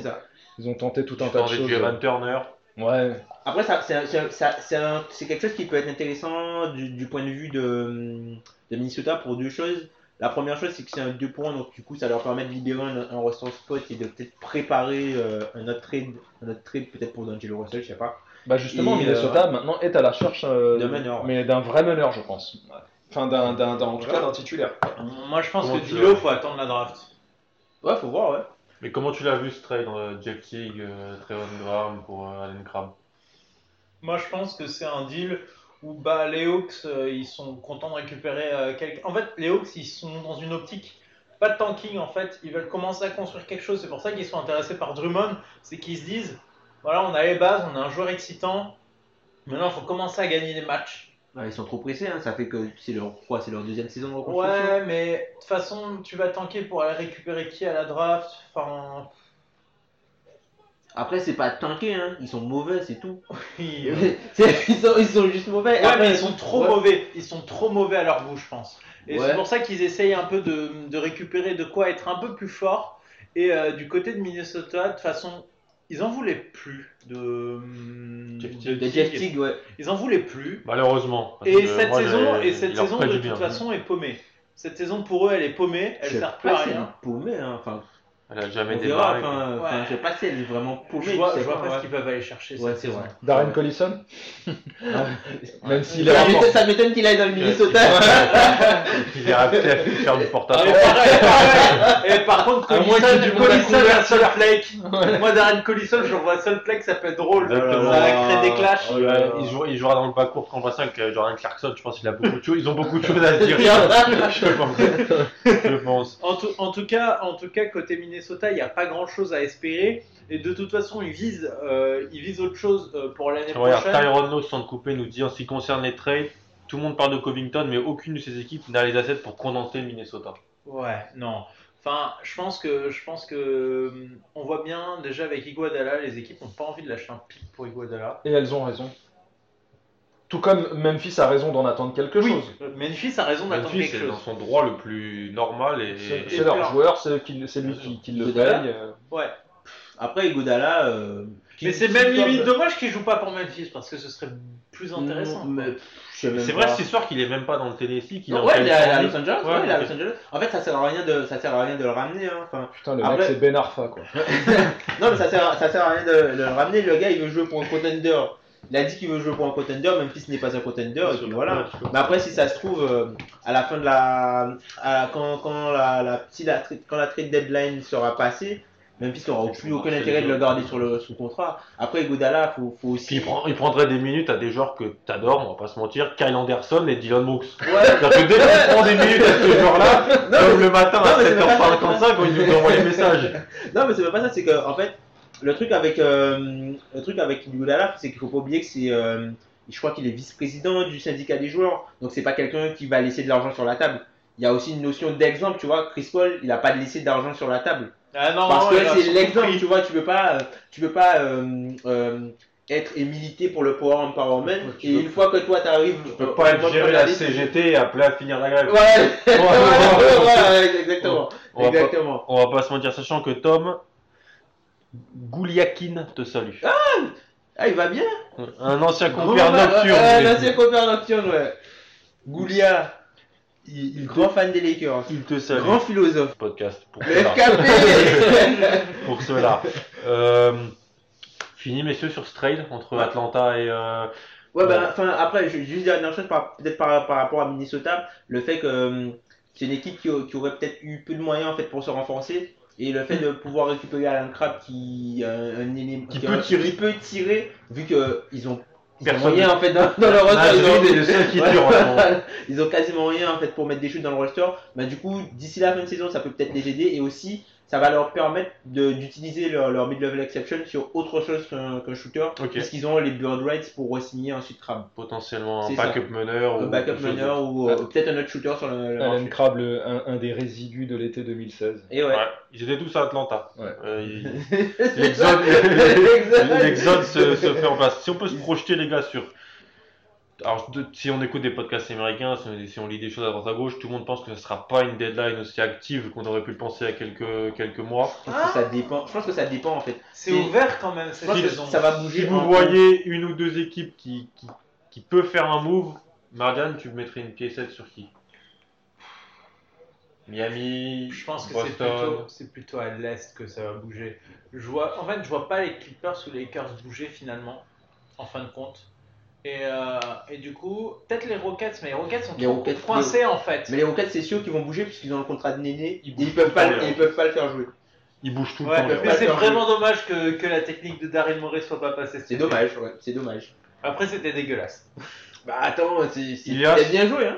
ils ont tenté tout un tas de choses. Jalen Turner. Ouais. Après, ça, c'est, c'est- ça- c'est un- c'est quelque chose qui peut être intéressant du, du point de vue de, de Minnesota pour deux choses. La première chose, c'est que c'est un 2 points, donc du coup, ça leur permet de libérer un, un roster spot et de peut-être préparer euh, un autre trade, un autre trade peut-être pour D'Angelo Russell, je sais pas. Bah justement, Et, Minnesota maintenant est à la recherche euh, D'un meneur, ouais. mais d'un vrai meneur, je pense. Enfin, d'un, d'un, en tout cas, d'un titulaire. Moi, je pense Comment que Dilo, faut attendre la draft. Ouais, faut voir, ouais. Mais comment tu l'as vu ce trade euh, Jeff Teague, euh, Graham pour euh, Allen Crabbe Moi, je pense que c'est un deal où bah, les Hawks, euh, ils sont contents de récupérer euh, quelqu'un. En fait, les Hawks, ils sont dans une optique pas de tanking. En fait, ils veulent commencer à construire quelque chose. C'est pour ça qu'ils sont intéressés par Drummond. C'est qu'ils se disent, voilà, on a les bases, on a un joueur excitant. Maintenant, il faut commencer à gagner des matchs. Ils sont trop pressés, hein. ça fait que c'est leur, quoi, c'est leur deuxième saison de reconstruction. Ouais, mais de toute façon, tu vas tanker pour aller récupérer qui à la draft Enfin, Après, c'est pas tanké, hein. ils sont mauvais, c'est tout. oui, [laughs] euh, ils, sont, ils sont juste mauvais. Ouais, Après, mais ils sont trop ouais. mauvais. Ils sont trop mauvais à leur goût, je pense. Et c'est pour ça qu'ils essayent un peu de, de récupérer de quoi être un peu plus fort. Et euh, du côté de Minnesota, de toute façon, ils en voulaient plus de, Jeff de Teague. De Jeff Teague, ouais. Ils en voulaient plus. Malheureusement. Et cette moi, saison, et cette saison de toute bien. façon est paumée. Cette saison pour eux, elle est paumée. Elle sert plus à rien. paumée, hein. enfin, Elle a jamais démarré. enfin, Ouais. je sais pas si elle est vraiment paumée. Je vois, je vois pas, pas ouais. ce qu'ils peuvent aller chercher Ouais, c'est vrai. Darren Collison? Même s'il est Ça m'étonne- Ça m'étonne qu'il aille dans le Minnesota. [laughs] Il est rapté à faire du porte à Et par contre, À moins du Collison, à Collison couvert. à Salt Lake. Moi, Darren Collison, je vois Salt Lake, ça peut être drôle. Exactement. Ça va créer des clashs. Il, va- il jouera, il jouera dans le bas court contre avec euh, Jordan Clarkson. Je pense qu'il a beaucoup de choses. Ils ont beaucoup de choses à se dire. [laughs] je pense. En tout cas, côté Minnesota, il n'y a pas grand chose à espérer. Et de toute façon, ils visent, euh, ils visent autre chose euh, pour l'année prochaine. Tyron Lowe, sans te couper, nous dit en ce qui concerne les trades, tout le monde parle de Covington, mais aucune de ces équipes n'a les assets pour condenser Minnesota. Ouais, non. Enfin, je pense que, je pense que, hum, on voit bien déjà avec Iguodala, les équipes n'ont pas envie de lâcher un pic pour Iguodala. Et elles ont raison. Tout comme Memphis a raison d'en attendre quelque Oui, chose. Memphis a raison d'attendre Memphis quelque est dans chose. son droit le plus normal et, C'est leur joueur, c'est lui qui, qui le paye. euh. Ouais. Après, Godala. Euh, Mais c'est même limite dommage qu'il joue pas pour Memphis parce que ce serait plus intéressant. Sais même C'est vrai cette histoire qu'il est même pas dans le Tennessee, qu'il est ouais, il est à. Los Angeles. Ouais, Ouais, il est à ok. Los Angeles. En fait, ça sert à rien de, ça sert à rien de le ramener. Hein. Enfin, Putain, le Après- mec c'est Ben Arfa quoi. [laughs] non, mais ça sert, ça sert à rien de, de le ramener. Le gars, il veut jouer pour un contender. Il a dit qu'il veut jouer pour un contender. Memphis n'est pas un contender. Et puis voilà. Mais après, si ça se trouve, euh, à la fin de la. à- quand, quand, la, la, si quand la trade deadline sera passée, Memphis n'aura plus aucun intérêt de le garder sur le sous contrat. Après, Godala, faut, faut Puis aussi. il, prend- il prendrait des minutes à des joueurs que t'adores, on va pas se mentir, Kyle Anderson et Dylan Brooks. Ouais, C'est-à-dire que dès qu'il prend des minutes à ce joueur-là, Non, comme le matin non, à mais c'est pas 7h55, quand il nous envoie les messages. [laughs] Non, mais c'est pas ça, c'est que en fait, le truc avec euh, le truc avec Iguodala, c'est qu'il faut pas oublier que c'est, euh, je crois qu'il est vice-président du syndicat des joueurs, donc c'est pas quelqu'un qui va laisser de l'argent sur la table. Il y a aussi une notion d'exemple, tu vois. Chris Paul, il a pas laissé d'argent sur la table Ah non, parce non, que c'est l'exemple, tu vois. Tu peux pas, euh, tu peux pas euh, euh, être et militer pour le power empowerment Tu et une fois que toi t'arrives, Tu peux pas être gérer la CGT et appeler à finir la grève. [laughs] Ouais, Ouais, voilà, voilà, exactement, On va, pas, exactement. on va pas se mentir, sachant que Tom Gouliakin te salue. Ah, il va bien. Un ancien compère Grand- nocturne. Est- l'ancien compère nocturne, ouais. Goulia, il, il grand te, fan des Lakers. il te salue. Grand philosophe. podcast pour Le cela. FKP [laughs] pour cela. Euh, fini, messieurs, sur ce trade entre Ouais. Atlanta et. euh, Ouais, bah, enfin, après, je- juste une dernière chose, peut-être par, par rapport à Minnesota, le fait que c'est une équipe qui, qui aurait peut-être eu peu de moyens en fait pour se renforcer. Et le fait de pouvoir récupérer Alan Crabbe qui, euh, un élément- Qui qui- peut tirer. qui peut tirer, vu que ils ont, ils ont rien en fait dans, dans le roster. ils ont- le qui Ouais. Ils ont quasiment rien en fait pour mettre des shoots dans le roster. Bah, du coup, d'ici la fin de saison, ça peut peut-être les aider et aussi ça va leur permettre de- d'utiliser leur, leur mid-level exception sur autre chose qu'un shooter. Ok. Puisqu'ils ont les bird rights pour re-signer ensuite Crabbe. Potentiellement un backup meneur. Un ou backup meneur ou peut-être un autre shooter sur le, le. Crabbe, le- un, un des résidus de l'été 2016. Et Ouais. ouais. Ils étaient tous à Atlanta. Ouais. Euh, ils- [laughs] L'exode L'exode [laughs] l'exode se, se fait en place. Si on peut se projeter, les gars, sur. Alors, de- si on écoute des podcasts américains, si, si on lit des choses à droite à gauche, tout le monde pense que ce ne sera pas une deadline aussi active qu'on aurait pu le penser il y a quelques, quelques mois. Je pense que ça dépend. Je pense que ça dépend en fait. C'est ouvert quand même cette saison. ça va bouger. Si vous voyez une ou deux équipes qui, qui, qui peut faire un move, Marianne, tu mettrais une piécette sur qui? Miami, Je pense que c'est plutôt, c'est plutôt à l'est que ça va bouger. Je vois, en fait, je vois pas les Clippers ou les Lakers bouger finalement, en fin de compte. Et, euh, et du coup, peut-être les Rockets, mais les Rockets sont Les trop Rockets- coincés en fait. Mais les Rockets, c'est sûr qu'ils vont bouger puisqu'ils ont le contrat de Néné. Ils ils peuvent pas, ils peuvent pas le faire jouer. Ils bougent tout le temps. mais c'est vraiment dommage que, que la technique de Daryl Morey soit pas passée. C'est dommage, ouais, c'est dommage. Après, c'était dégueulasse. [laughs] Bah attends, c'est c'est- Il y a- il a bien joué, hein.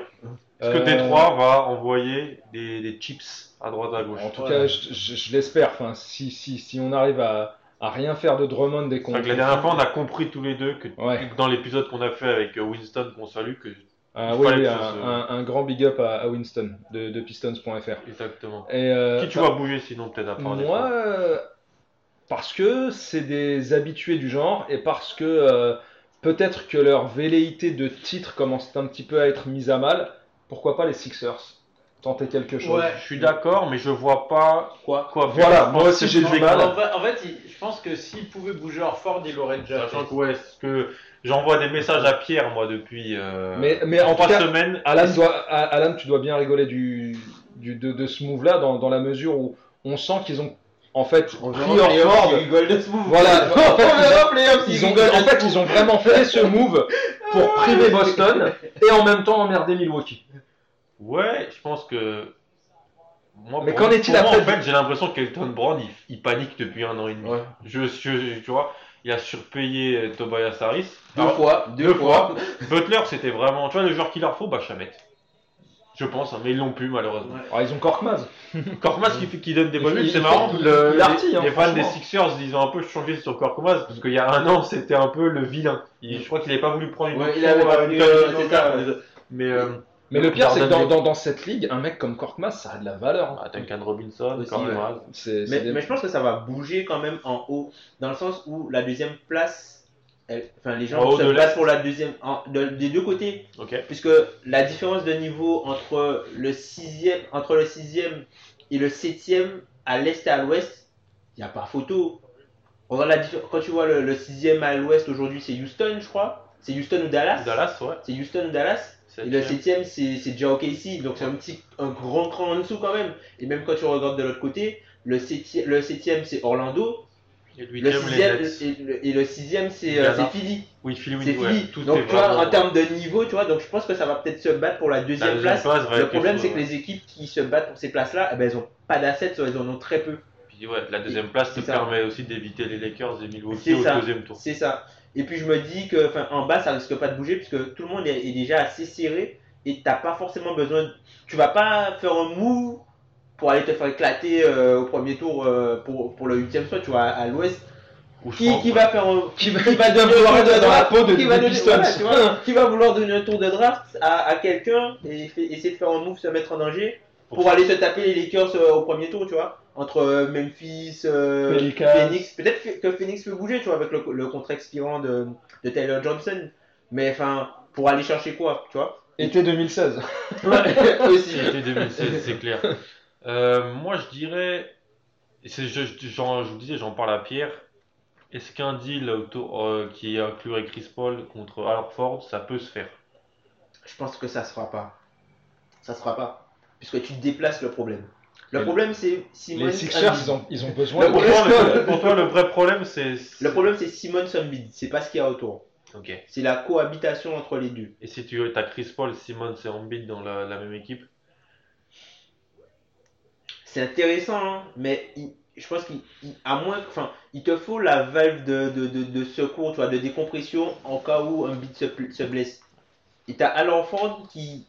Est-ce que Euh, Détroit va envoyer des, des chips à droite à gauche? En tout Ouais. cas, je, je- je l'espère. Enfin, si, si, si on arrive à, à rien faire de Drummond dès qu'on. La dernière fois, on a compris tous les deux que Ouais. dans l'épisode qu'on a fait avec euh, Winston, qu'on salue, que Ah, oui, fallait oui, que un, grand big up à, à Winston de, de Pistons.fr. exactement. Et, euh, Qui tu vois bouger sinon peut-être à part Moi, euh, parce que c'est des habitués du genre et parce que peut-être que leur velléité de titre commence un petit peu à être mise à mal. Pourquoi pas les Sixers? Tenter quelque chose. Je suis d'accord, mais je vois pas Quoi quoi. Voilà, moi aussi j'ai du mal. En fait, en fait, il- je pense que s'il pouvait bouger Orford, il l'aurait déjà fait. Sachant que, ouais, ce que j'envoie des messages à Pierre, moi, depuis euh, Mais- mais en trois cas, semaines. Alan, doit, Alan, tu dois bien rigoler du, du- de, de ce move-là dans, dans la mesure où on sent qu'ils ont en fait pris Orford. Voilà. Ils ont, en fait, ils ont vraiment fait ce move pour [laughs] priver Boston et en même temps emmerder Milwaukee. Ouais, je pense que. Moi, Mais qu'en est-il après En fait, j'ai l'impression qu'Elton Brown, il, il panique depuis un an et demi. Ouais. Je, je- tu vois, il a surpayé euh, Tobias Harris. Deux Alors, fois, deux, deux fois. [laughs] Butler, c'était vraiment, tu vois, le joueur qu'il leur faut, bah Chamet. Je pense, hein, mais ils l'ont plus malheureusement. Alors, ils ont Korkmaz. [laughs] Korkmaz qui, fait- qui donne des bonnes minutes, c'est marrant. le- les, hein, les fans des. Sixers, ils ont un peu changé sur Korkmaz parce qu'il y a un an, c'était un peu le vilain. Il- je crois qu'il avait pas voulu prendre une Ouais, option, il avait pas voulu. Mais euh, Mais le pire, c'est que dans, dans, dans cette ligue, un mec comme Korkmaz, ça a de la valeur. hein. ah, Duncan Robinson, Aussi, Korkmaz. Mais, des- mais je pense que ça va bouger quand même en haut, dans le sens où la deuxième place, elle- enfin les gens se l'Est. pour la deuxième, en- de- des deux côtés, puisque la différence de niveau entre le sixième, entre le sixième et le septième à l'est et à l'ouest, il n'y a pas photo. Regarde la diffé- quand tu vois le, le sixième à l'ouest aujourd'hui, c'est Houston, je crois. C'est Houston ou Dallas? Dallas, ouais. C'est Houston ou Dallas? Et le septième, c'est déjà OKC, donc c'est un petit, un grand cran en dessous quand même. Et même quand tu regardes de l'autre côté, le septième, le septième c'est Orlando, Et le le sixième et le, et le sixième c'est euh, c'est Philly. Oui, Philly C'est ouais. Philly. Donc tu vois, en termes de niveau, tu vois, donc je pense que ça va peut-être se battre pour la La deuxième place. Le problème c'est que les équipes qui se battent pour ces places-là, eh ben, elles ont pas d'assets, elles en ont très peu. Puis ouais, la deuxième place te ça. permet aussi d'éviter les Lakers et Milwaukee au ça. deuxième tour. C'est ça. Et puis je me dis que en bas ça risque pas de bouger puisque tout le monde est, est déjà assez serré et t'as pas forcément besoin. de- Tu vas pas faire un move pour aller te faire éclater euh, au premier tour euh, pour, pour le huitième spot. Tu vois à l'ouest. Qui, qui va faire un Qui va, qui va dans la peau de, qui va donner- Pistons. voilà, tu vois, qui va vouloir donner un tour de draft à, à quelqu'un et fait- essayer de faire un move, se mettre en danger pour, Pour- aller se taper les Lakers euh, au premier tour, tu vois, entre euh, Memphis, euh, Pelicans. Phoenix. Peut-être que Phoenix peut bouger, tu vois, avec le, le contrat expirant de, de Taylor Johnson. Mais enfin, pour aller chercher quoi, tu vois? Été 2016. [laughs] [laughs] Aussi. C'était 2016, c'est clair. Euh, moi, je dirais, je, je- je vous disais, j'en parle à Pierre. Est-ce qu'un deal euh, qui inclurait Chris Paul contre Al Horford, ça peut se faire? Je pense que ça se fera pas. Ça se fera pas. Puisque tu déplaces le problème. Le problème, c'est Simon. Les Sixers, ils ont, ils ont besoin Le de pour problème- toi, le, pour toi, le vrai problème, c'est. Le problème, c'est Simon Sunbid. C'est pas ce qu'il y a autour. Ok. C'est la cohabitation entre les deux. Et si tu as Chris Paul, Simmons et Embiid dans la, la même équipe C'est intéressant, hein, mais il- je pense qu'il, à moins, enfin, il te faut la valve de, de, de, de secours, tu vois, de décompression en cas où un beat se, se blesse. Et t'as Al Horford qui,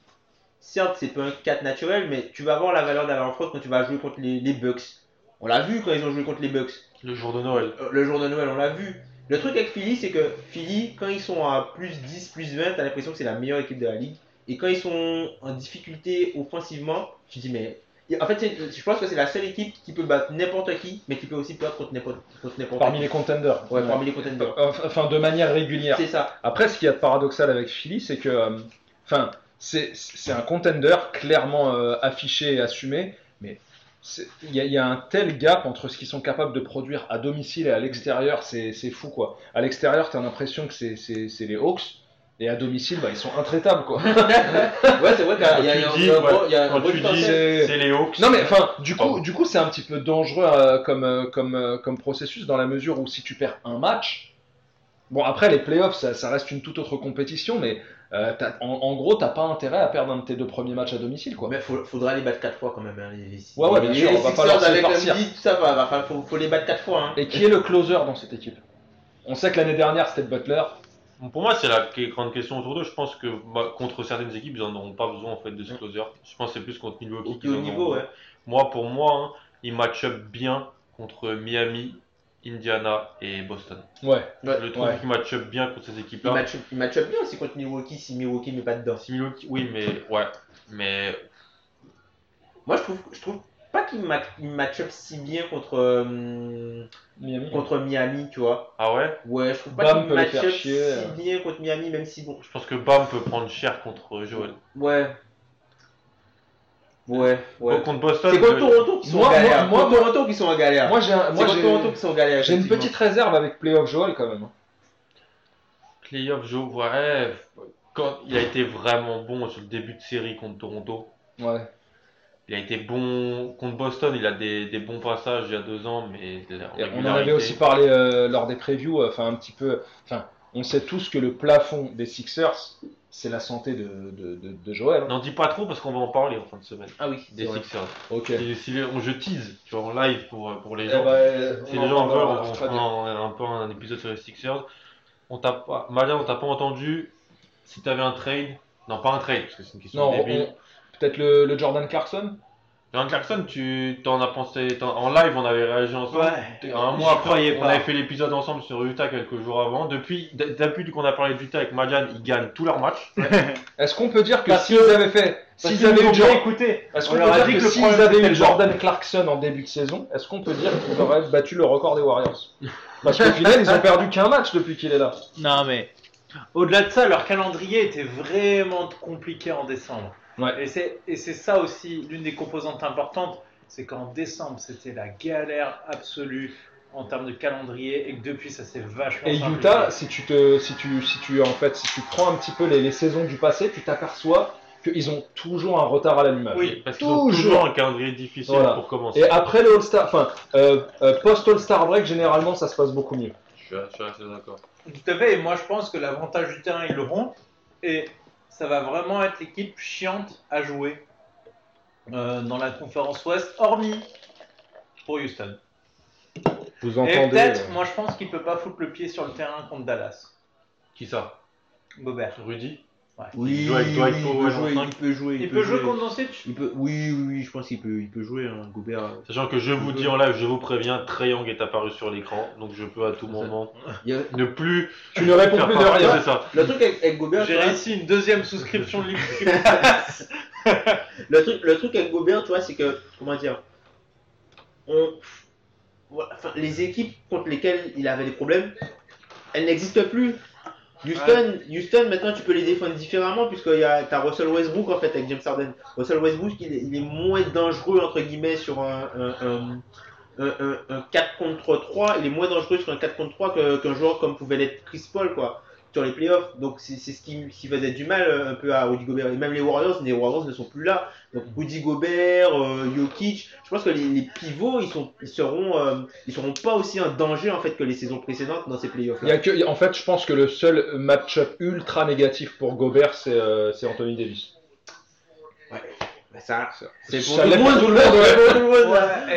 certes, c'est pas un 4 naturel, mais tu vas avoir la valeur d'Al Horford quand tu vas jouer contre les, les Bucks. On l'a vu quand ils ont joué contre les Bucks. Le jour de Noël. Euh, Le jour de Noël, on l'a vu. Le truc avec Philly, c'est que Philly, quand ils sont à plus 10, plus 20, t'as l'impression que c'est la meilleure équipe de la ligue. Et quand ils sont en difficulté offensivement, tu te dis, mais. En fait, je pense que c'est la seule équipe qui peut battre n'importe qui, mais qui peut aussi perdre contre n'importe contre n'importe parmi qui. les contenders. Ouais, parmi les contenders. Enfin, de manière régulière. C'est ça. Après, ce qu'il y a de paradoxal avec Philly, c'est que, euh, enfin, c'est un contender clairement euh, affiché et assumé, mais il y, a- il y a un tel gap entre ce qu'ils sont capables de produire à domicile et à l'extérieur, c'est fou quoi. À l'extérieur, tu as l'impression que c'est les Hawks, Et à domicile, bah, ils sont intraitables, quoi. [laughs] Ouais, c'est vrai qu'il y a, il y a- il y a- tu un y a un dis c'est- les Hawks. Non mais enfin, du coup, du coup, c'est un petit peu dangereux euh, comme euh, comme euh, comme processus dans la mesure où si tu perds un match, bon après les playoffs, ça, ça reste une toute autre compétition, mais euh, t'as- en, en gros, t'as pas intérêt à perdre un de tes deux premiers matchs à domicile, quoi. Mais faut, faudra les battre 4 fois quand même. Hein, les, les- Ouais, ouais, bien les- sûr, on va pas leur laisser partir. Tout ça, va, faut, faut les battre 4 fois. Hein. Et qui est le closer dans cette équipe? On sait que l'année dernière c'était Butler. Pour moi, c'est la grande question autour d'eux. Je pense que bah, contre certaines équipes, ils en auront pas besoin en fait de ce closer. Je pense que c'est plus contre Milwaukee. Au niveau, ouais. Moi, pour moi, hein, ils match up bien contre Miami, Indiana et Boston. Ouais. Je le trouve Ouais. qu'ils match up bien contre ces Il équipes-là. match, il match up bien aussi contre Milwaukee si Milwaukee met pas dedans. Si Milwaukee, oui, mais ouais, mais Moi, je trouve, je trouve pas qu'il match, up si bien contre, euh, Miami. contre Miami, tu vois. ah ouais? Ouais, je trouve pas Bam qu'il match up chier, euh. si bien contre Miami, même si bon. Je pense que Bam peut prendre cher contre Joel. Ouais. Ouais, ouais. Donc, contre Boston, C'est contre Toronto qui sont Moi, en galère. moi, Toronto qui sont en galère. Moi j'ai moi j'ai Toronto qui sont en galère. j'ai une petite réserve avec Playoff Joel quand même. Playoff, Joe, ouais, quand il a été vraiment bon sur le début de série contre Toronto. Ouais. Il a été bon contre Boston, il a des, des bons passages il y a deux ans, mais on en avait aussi parlé euh, lors des previews, euh, enfin un petit peu, enfin on sait tous que le plafond des Sixers, c'est la santé de, de, de, de Joel. hein. N'en dis pas trop parce qu'on va en parler en fin de semaine. Ah oui, Des. Sixers. Ok. Si les- on, je tease, tu vois, en live pour, pour les Eh gens. ben, si on les en gens veulent, on, fera un, un peu un épisode sur les Sixers. On t'a pas, Malia, on t'a pas entendu. Si t'avais un trade, non pas un trade parce que c'est une question Non, débile. on- peut-être le, le Jordan Clarkson? John Clarkson, tu t'en as pensé en live, on avait réagi ensemble. Ouais. Un mois après, on pas. avait fait l'épisode ensemble sur Utah quelques jours avant. Depuis, depuis qu'on a parlé d'Utah avec Madian, ils gagnent tous leurs matchs. [laughs] Est-ce qu'on peut dire que Parce s'ils que- avaient fait, s'ils avaient eu Jordan, écouté. est-ce qu'on peut dire que s'ils avaient eu Jordan Clarkson en début de saison, est-ce qu'on peut dire qu'ils auraient battu le record des Warriors? [laughs] Parce qu'au final, ils ont perdu qu'un match depuis qu'il est là. Non, mais au-delà de ça, leur calendrier était vraiment compliqué en décembre. Ouais. Et c'est ça aussi l'une des composantes importantes, c'est qu'en décembre c'était la galère absolue en termes de calendrier et que depuis ça s'est vachement Et. Utah, si tu te, si tu, si tu, en fait, si tu prends un petit peu les, les saisons du passé, tu t'aperçois qu'ils ont toujours un retard à l'allumage. Oui, Parce qu'ils ont Toujours. toujours un calendrier difficile Voilà. pour commencer. Et après le All-Star, enfin, euh, euh, post-All-Star break, généralement, ça se passe beaucoup mieux. Je suis, je suis assez d'accord. Tout à fait, et moi je pense que l'avantage du terrain ils l'auront et ça va vraiment être l'équipe chiante à jouer euh, dans la conférence Ouest, hormis pour Houston. Vous Et entendez peut-être, euh, moi je pense qu'il peut pas foutre le pied sur le terrain contre Dallas. Qui ça? Gobert. Rudy? Oui, Il il, peut jouer, il peut jouer. Il peut jouer contre Doncic? Il peut, oui, oui, oui, je pense qu'il peut, il peut jouer, hein, Gobert. Sachant que je vous dis en live, je vous préviens, Trae Young est apparu sur l'écran, donc je peux à tout moment a- ne plus. Tu ne réponds plus de rien. C'est ça. Le truc avec, avec Gobert, tu J'ai réussi une deuxième souscription de libre. [laughs] le truc, le truc avec Gobert, tu vois, c'est que, comment dire, on, voilà, les équipes contre lesquelles il avait des problèmes, elles n'existent plus. Houston, Houston, maintenant tu peux les défendre différemment puisque y a, t'as Russell Westbrook en fait avec James Harden. Russell Westbrook, il est, il est moins dangereux entre guillemets sur un, un, un, un- un- un 4 contre 3, il est moins dangereux sur un 4 contre 3 que- qu'un joueur comme pouvait l'être Chris Paul quoi sur les playoffs. Donc c'est ce qui, qui faisait du mal euh, un peu à Rudy Gobert. Et même les Warriors, les Warriors ne sont plus là. Donc Rudy Gobert, euh, Jokic, je pense que les, pivots, ils, sont, ils seront, euh, ils seront pas aussi un danger en fait que les saisons précédentes dans ces playoffs. Il en fait, je pense que le seul match-up ultra négatif pour Gobert, c'est euh, Anthony Davis. Ça, c'est pour tout le monde, tout le monde, ouais,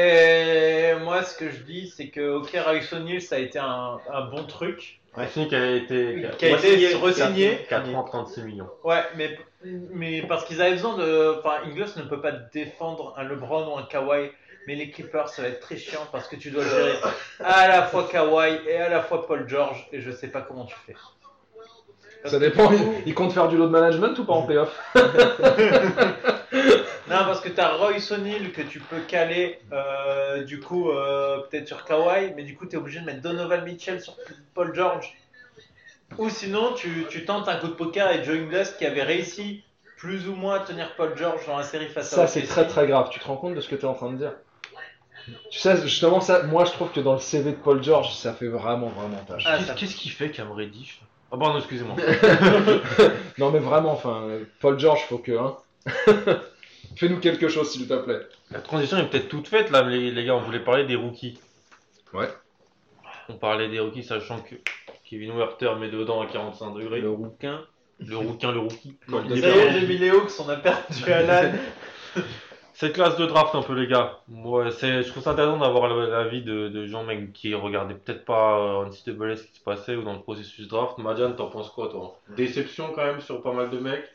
et moi ce que je dis c'est que ok Royce O'Neal ça a été un, un bon truc Ouais. C'est qui a été. qui a été Re-signé. re-signé. 4 ans, 36 millions. Ouais, mais, mais parce qu'ils avaient besoin de. Enfin, Ingles ne peut pas défendre un LeBron ou un Kawhi. Mais les Clippers, ça va être très chiant parce que tu dois gérer à la fois Kawhi et à la fois Paul George. Et je sais pas comment tu fais. Parce Ça dépend. coup- Il compte faire du load management ou pas en playoff? [laughs] Non, parce que tu as Royce O'Neal que tu peux caler euh, du coup euh, peut-être sur Kawhi. Mais du coup, tu es obligé de mettre Donovan Mitchell sur Paul George. Ou sinon, tu, tu tentes un coup de poker avec Joe Ingles qui avait réussi plus ou moins à tenir Paul George dans la série face à Ça, c'est très très grave. Tu te rends compte de ce que tu es en train de dire? Tu sais, justement, ça, moi je trouve que dans le CV de Paul George, ça fait vraiment vraiment tâche. Ah, Qu'est-ce ça- qu'est-ce qu'il fait Cam Reddish? Ah pardon, excusez-moi. [laughs] Non mais vraiment, enfin, Paul George, faut que. Hein. [laughs] Fais-nous quelque chose, s'il te plaît. La transition est peut-être toute faite là, les, les gars. On voulait parler des rookies. Ouais. On parlait des rookies, sachant que Kevin Werther met dedans à 45 degrés. Le rouquin. Le rouquin, le rookie. Est Ça y est, j'ai mis les Hawks, on a perdu Alan. [laughs] Cette classe de draft un peu les gars. Moi, c'est, je trouve ça intéressant d'avoir l'avis de, de gens même qui regardaient peut-être pas euh, en NCAA ce qui se passait ou dans le processus draft. Madiane, t'en penses quoi toi? Déception quand même sur pas mal de mecs.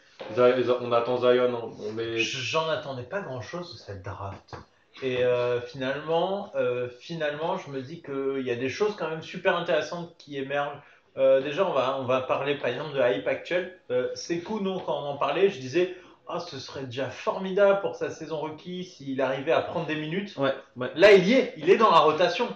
On attend Zion, on- met. J'en attendais pas grand chose de cette draft. Et euh, finalement, euh, finalement, je me dis qu'il y a des choses quand même super intéressantes qui émergent. Euh, déjà, on va, on va parler par exemple de la hype actuelle. Euh, c'est cool, non, quand on en parlait, je disais, ah, ce serait déjà formidable pour sa saison rookie s'il arrivait à prendre des minutes. Ouais, ouais. Là, il y est, il est dans la rotation.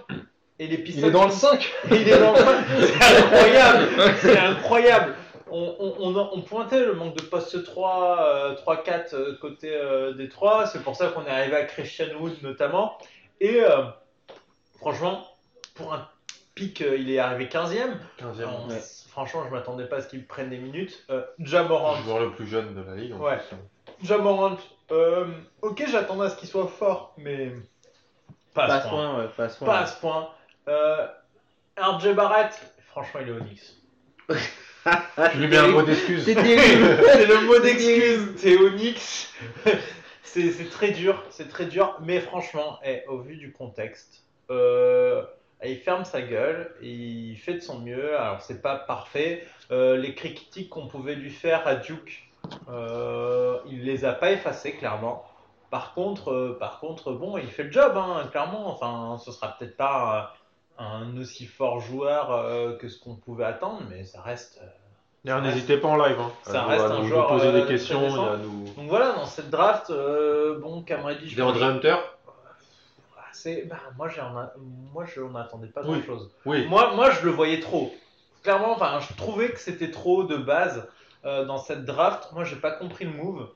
Et les Pistons Il est dans le 5 il est dans le C'est incroyable C'est incroyable on, on, on, en- on pointait le manque de poste 3, euh, 3-4 euh, côté euh, des 3. C'est pour ça qu'on est arrivé à Christian Wood notamment. Et euh, franchement, pour un pic, euh, il est arrivé 15ème. 15e. On- ouais. Franchement, je m'attendais pas à ce qu'il prenne des minutes. Euh, Jamorant, Le joueur le plus jeune de la ligue. en Ouais. plus. Jamorant, euh, ok, j'attendais à ce qu'il soit fort, mais pas à Pas à ce point. point, ouais, pas à ce point. Pas à ce point. Euh, RJ Barrett, franchement, il est Onyx. [laughs] Tu lui mets un mot d'excuse. C'est [laughs] le mot d'excuse, c'est Onyx. [laughs] c'est très dur, c'est très dur, mais franchement, eh, au vu du contexte, euh, il ferme sa gueule, il fait de son mieux. Alors, c'est pas parfait. Euh, les critiques qu'on pouvait lui faire à Duke, euh, il les a pas effacées, clairement. Par contre, euh, par contre, bon, il fait le job, hein, clairement. Enfin, ce sera peut-être pas un aussi fort joueur euh, que ce qu'on pouvait attendre, mais ça reste. euh, D'ailleurs, n'hésitez pas en live. Hein, Ça à reste un nous joueur, poser euh, des questions. décent. et à nous... Donc voilà, dans cette draft, euh, bon, Cam Reddish, Des André Hunter c'est, bah, moi, j'en a- moi, je n'en attendais pas Oui. grand chose. Oui. Moi, moi, je le voyais trop. Clairement, enfin, je trouvais que c'était trop de base euh, dans cette draft. Moi, j'ai pas compris le move.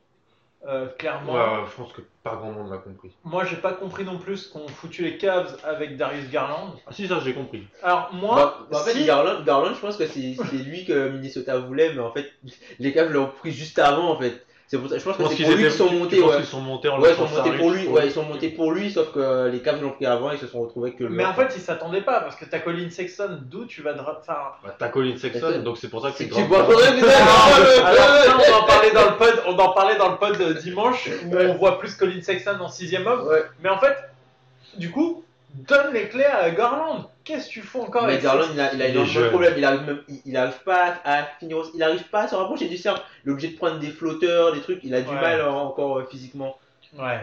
Euh, clairement, Ouais, je pense que pas grand monde l'a compris. moi, j'ai pas compris non plus qu'ont foutu les Cavs avec Darius Garland. Ah si, ça j'ai compris. Alors moi, Bah, bah, en fait, si- Garland, Garland, je pense que c'est c'est lui que Minnesota voulait, mais en fait, [laughs] les Cavs l'ont pris juste avant, en fait. C'est pour ça, je pense Je pense que c'est qu'ils pour lui qu'ils sont tu- tu montés, ouais. qu'ils sont montés en Ouais, ils sont montés pour lui, ouais, ils sont montés pour lui, sauf que les Cavs l'ont pris avant, ils se sont retrouvés que le. mais en fait, ils s'attendaient pas parce que t'as Colin Sexton, d'où tu vas dra- enfin, Bah, t'as Colin Sexton, donc c'est pour ça que tu grave. vois, [laughs] on en parlait dans le pod, on en parlait dans le pod euh, dimanche où on voit plus Colin Sexton en sixième homme. Mais en fait, du coup, donne les clés à Garland. Qu'est-ce que tu fais encore Mais avec Garland, il a, il a Il énormément de problèmes. Il arrive, même, il, il arrive pas à finir, il arrive pas à se rapprocher du cercle. Il est obligé de prendre des flotteurs, des trucs. Il a du Ouais. mal euh, encore euh, physiquement. Ouais.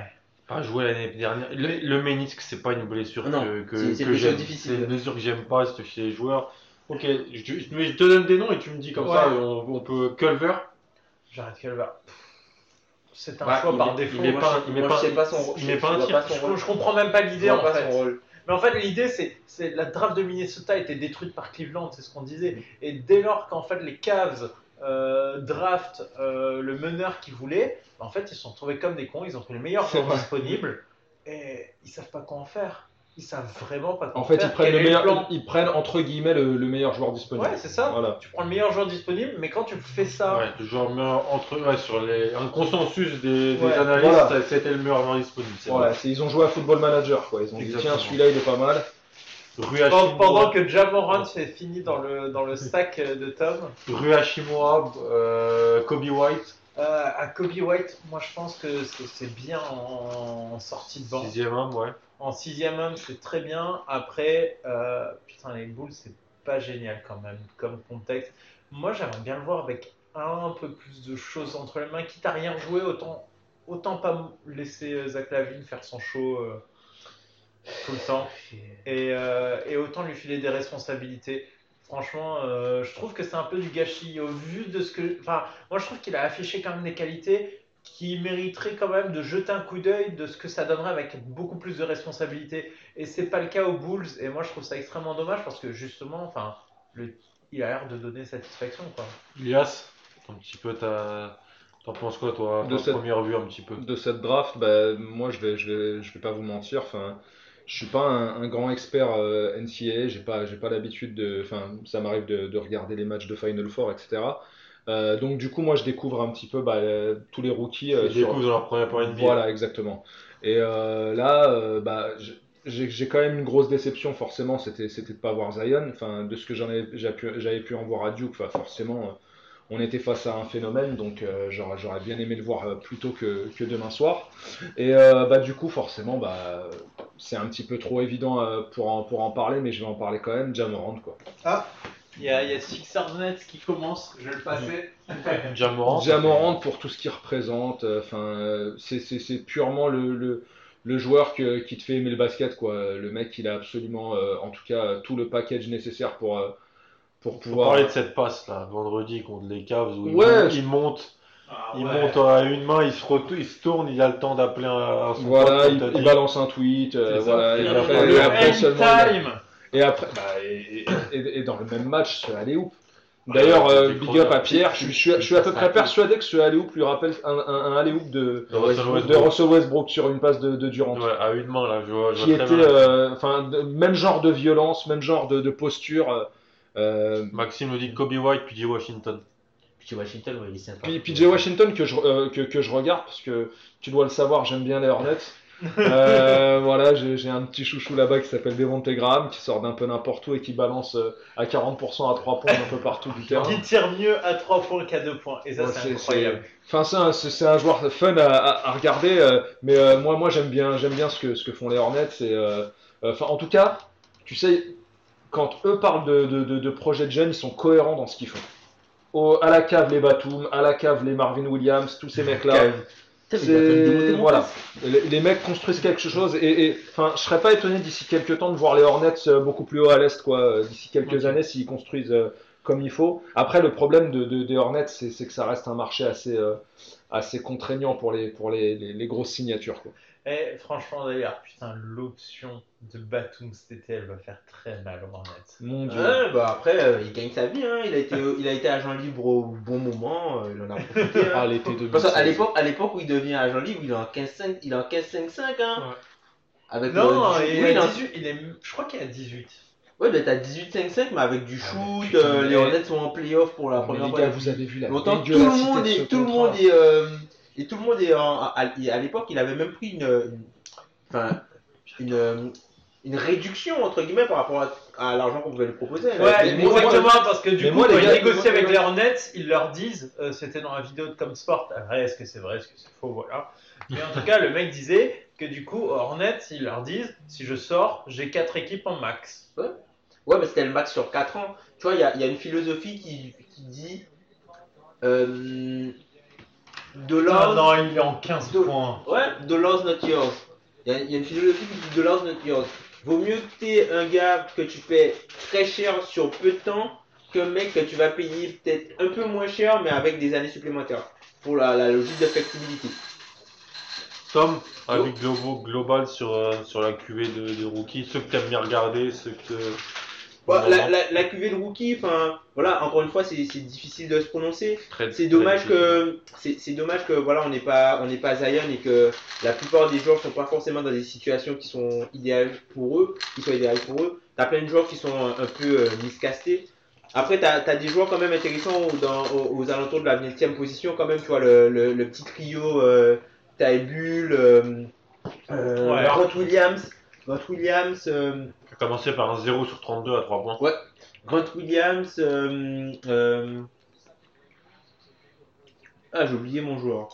Pas joué l'année dernière. Le, le ménisque, c'est pas une blessure Non, que, que, c'est- que j'aime. difficile. C'est une blessure que j'aime pas c'est chez les joueurs. Ok, je, je- mais je te donne des noms et tu me dis comme ça, on, on peut Culver. J'arrête Calvert. C'est un Bah, choix il par défaut. il Moi, pas- il met pas- pas son il met pas je un tir. Je, comprends même pas l'idée en fait. son rôle. Mais en fait, l'idée, c'est, c'est la draft de Minnesota a été détruite par Cleveland, c'est ce qu'on disait. Et dès lors qu'en fait les Cavs euh, draft euh, le meneur qu'ils voulaient, en fait, ils se sont retrouvés comme des cons. Ils ont pris le meilleur joueur disponible et ils savent pas quoi en faire. Ils savent vraiment pas quoi En fait, faire. ils prennent, Quel le est meilleur, plan ils prennent entre guillemets le, le meilleur joueur disponible. Ouais, c'est ça. Voilà. Tu prends le meilleur joueur disponible, mais quand tu fais ça, Ouais, le joueur meilleur entre ouais, sur les, un consensus des, des Ouais. analystes, Voilà. c'était le meilleur joueur disponible. Voilà, ils ont joué à Football Manager, quoi. Ils ont dit Exactement. tiens, celui-là il est pas mal. Pendant, pendant que Jamorant fait fini dans le, dans le sac de Tom, Rue Hashimura, euh, Kobe White, euh, à Kobe White, moi je pense que c'est, c'est bien en, en sortie de banc. sixième homme, ouais. En sixième homme, c'est très bien. Après, euh, putain, les Bulls, c'est pas génial quand même comme contexte. Moi, j'aimerais bien le voir avec un peu plus de choses entre les mains. Quitte à rien jouer, autant, autant pas laisser euh, Zach Lavine faire son show euh, tout le temps. Et, euh, et autant lui filer des responsabilités. Franchement, euh, je trouve que c'est un peu du gâchis au vu de ce que. Enfin, moi, je trouve qu'il a affiché quand même des qualités qui mériteraient quand même de jeter un coup d'œil de ce que ça donnerait avec beaucoup plus de responsabilités. Et c'est pas le cas aux Bulls. Et moi, je trouve ça extrêmement dommage parce que justement, enfin, le, il a l'air de donner satisfaction, quoi. Ilias, un petit peu, t'en penses quoi, toi, De cette- première vue, un petit peu De cette draft, bah, moi je vais, je vais, je vais pas vous mentir. Enfin, je suis pas un, un grand expert euh, NCAA, j'ai pas, j'ai pas l'habitude de, enfin, ça m'arrive de, de regarder les matchs de Final Four, etc. Euh, donc du coup, moi, je découvre un petit peu bah, euh, tous les rookies. euh, Ils sur- découvrent dans leur première période NBA. Voilà, exactement. Et euh, là, euh, bah, je- j'ai j'ai quand même une grosse déception, forcément, c'était c'était de pas voir Zion. Enfin, de ce que j'en ai, j'ai pu- j'avais pu en voir à Duke, enfin, forcément, euh, on était face à un phénomène, donc euh, j'aurais j'aurais bien aimé le voir euh, plus tôt que, que demain soir. Et euh, bah, du coup, forcément, bah, c'est un petit peu trop évident euh, pour, en, pour en parler, mais je vais en parler quand même. Jamorant, quoi. Il y a, il y a Sixers Nets qui commence, je vais le passer. [laughs] Jamorant. Jamorant pour tout ce qu'il représente, euh, enfin, euh, c'est- c'est c'est purement le, le, le joueur que- qui te fait aimer le basket, quoi. Le mec, il a absolument, euh, en tout cas, tout le package nécessaire pour, euh, pour pouvoir. parler de cette passe là, vendredi contre les Cavs où il Ouais, je- il monte, Ah, il ouais. monte à une main, il se retourne, il se tourne, il a le temps d'appeler un, un son Voilà, il, balance un tweet, euh, voilà, et Et après, et après seulement. Et après, bah, et, dans le même match, ce alley-oop. D'ailleurs, Ouais, euh, big up à Pierre. Je, suis- je suis, je suis à peu près persuadé que ce alley-oop lui rappelle un, un, un de, De Russell de Westbrook. Russell Westbrook sur une passe de, de Durant. Ouais, à une main là, je vois, je qui vois très était, euh, enfin, même genre de violence, même genre de, de posture. euh, Maxime nous dit Kobe White, PJ Washington. Puis Washington, ouais, il est sympa. Puis PJ Washington que je, euh, que, que je regarde parce que tu dois le savoir, j'aime bien les Hornets. Euh, voilà, j'ai un petit chouchou là-bas qui s'appelle Devonte Graham qui sort d'un peu n'importe où et qui balance euh, à 40% à 3 points un peu partout du terrain. Qui tire mieux à 3 points qu'à 2 points. Et ça, Ouais, c'est incroyable. Enfin, c'est un, joueur fun à, à- à regarder, euh, mais euh, moi, moi j'aime bien, j'aime bien ce que, ce que font les Hornets. et, euh, euh, Enfin, en tout cas, tu sais, quand eux parlent de, de, de, de projets de jeunes, ils sont cohérents dans ce qu'ils font. Au- à la cave les Batum, à la cave les Marvin Williams, tous ces mecs-là. C'est voilà, les, les mecs construisent quelque chose et, enfin, je serais pas étonné d'ici quelques temps de voir les Hornets euh, beaucoup plus haut à l'est quoi. euh, D'ici quelques années s'ils construisent euh, comme il faut. Après le problème de, de- des Hornets c'est c'est que ça reste un marché assez euh, assez contraignant pour les pour les, les, les grosses signatures quoi. Et franchement, d'ailleurs, putain, l'option de Batum cet été, elle va faire très mal aux Hornets. Mon dieu. Ouais, bah après, euh, il gagne sa vie. Hein. Il, a été, il a été agent libre au bon moment. euh, il en a profité. [laughs] hein. Ah l'été 2016. Parce qu'à l'époque, à l'époque où il devient agent libre, il est en 15-5, il est en 15-5-5. Hein. Ouais. Avec Non, euh, du- il, oui, est il est en- à 18, il est, je crois qu'il est à 18. Ouais, bah t'as 18-5-5, mais avec du Ah, shoot. putain, euh, les Hornets sont en playoff pour la Mais première les fois. vous avez vu la longtemps. Tout le monde est, tout le monde est, et tout le monde est en, à, à l'époque, il avait même pris une, une- enfin, une, une réduction entre guillemets par rapport à, à l'argent qu'on pouvait lui proposer. Ouais, mais moi, exactement, parce que du coup, moi, quand ils négocient avec les Hornets, ils leur disent, euh, c'était dans la vidéo de Comsport, après, est-ce que c'est vrai, est-ce que c'est faux, voilà. Mais en tout cas, le mec disait que du coup, Hornets, ils leur disent, si je sors, j'ai 4 équipes en max. Ouais, mais c'était le max sur 4 ans. Tu vois, il y a, il y a une philosophie qui, qui dit euh, Dollars, Non, non, il est en 15 Do- points. ouais, dollars not yours. Il y, a, il y a une philosophie qui dit dollars not yours. Vaut mieux que t'aies un gars que tu paies très cher sur peu de temps qu'un mec que tu vas payer peut-être un peu moins cher mais avec des années supplémentaires. Pour la, la logique de flexibilité. Tom, avis globo- global sur, euh, sur la cuvée de, de rookies, ceux que t'aimes bien regarder, ceux que. Bah, la, la, la cuvée de rookie, enfin, voilà, encore une fois, c'est difficile de se prononcer. C'est dommage que c'est dommage que voilà on n'est pas on n'est pas Zion et que la plupart des joueurs sont pas forcément dans des situations qui sont idéales pour eux, qui soient idéales pour eux. T'as plein de joueurs qui sont un, un peu euh, miscastés. Après t'as as des joueurs quand même intéressants dans, aux, aux alentours de la 20e position quand même tu vois le, le, le petit trio euh, Bull, euh, euh, Ouais. Williams, Grant Williams. Commencé par un 0 sur 32 à 3 points. Grant Williams. euh, euh, Ah, j'ai oublié mon joueur.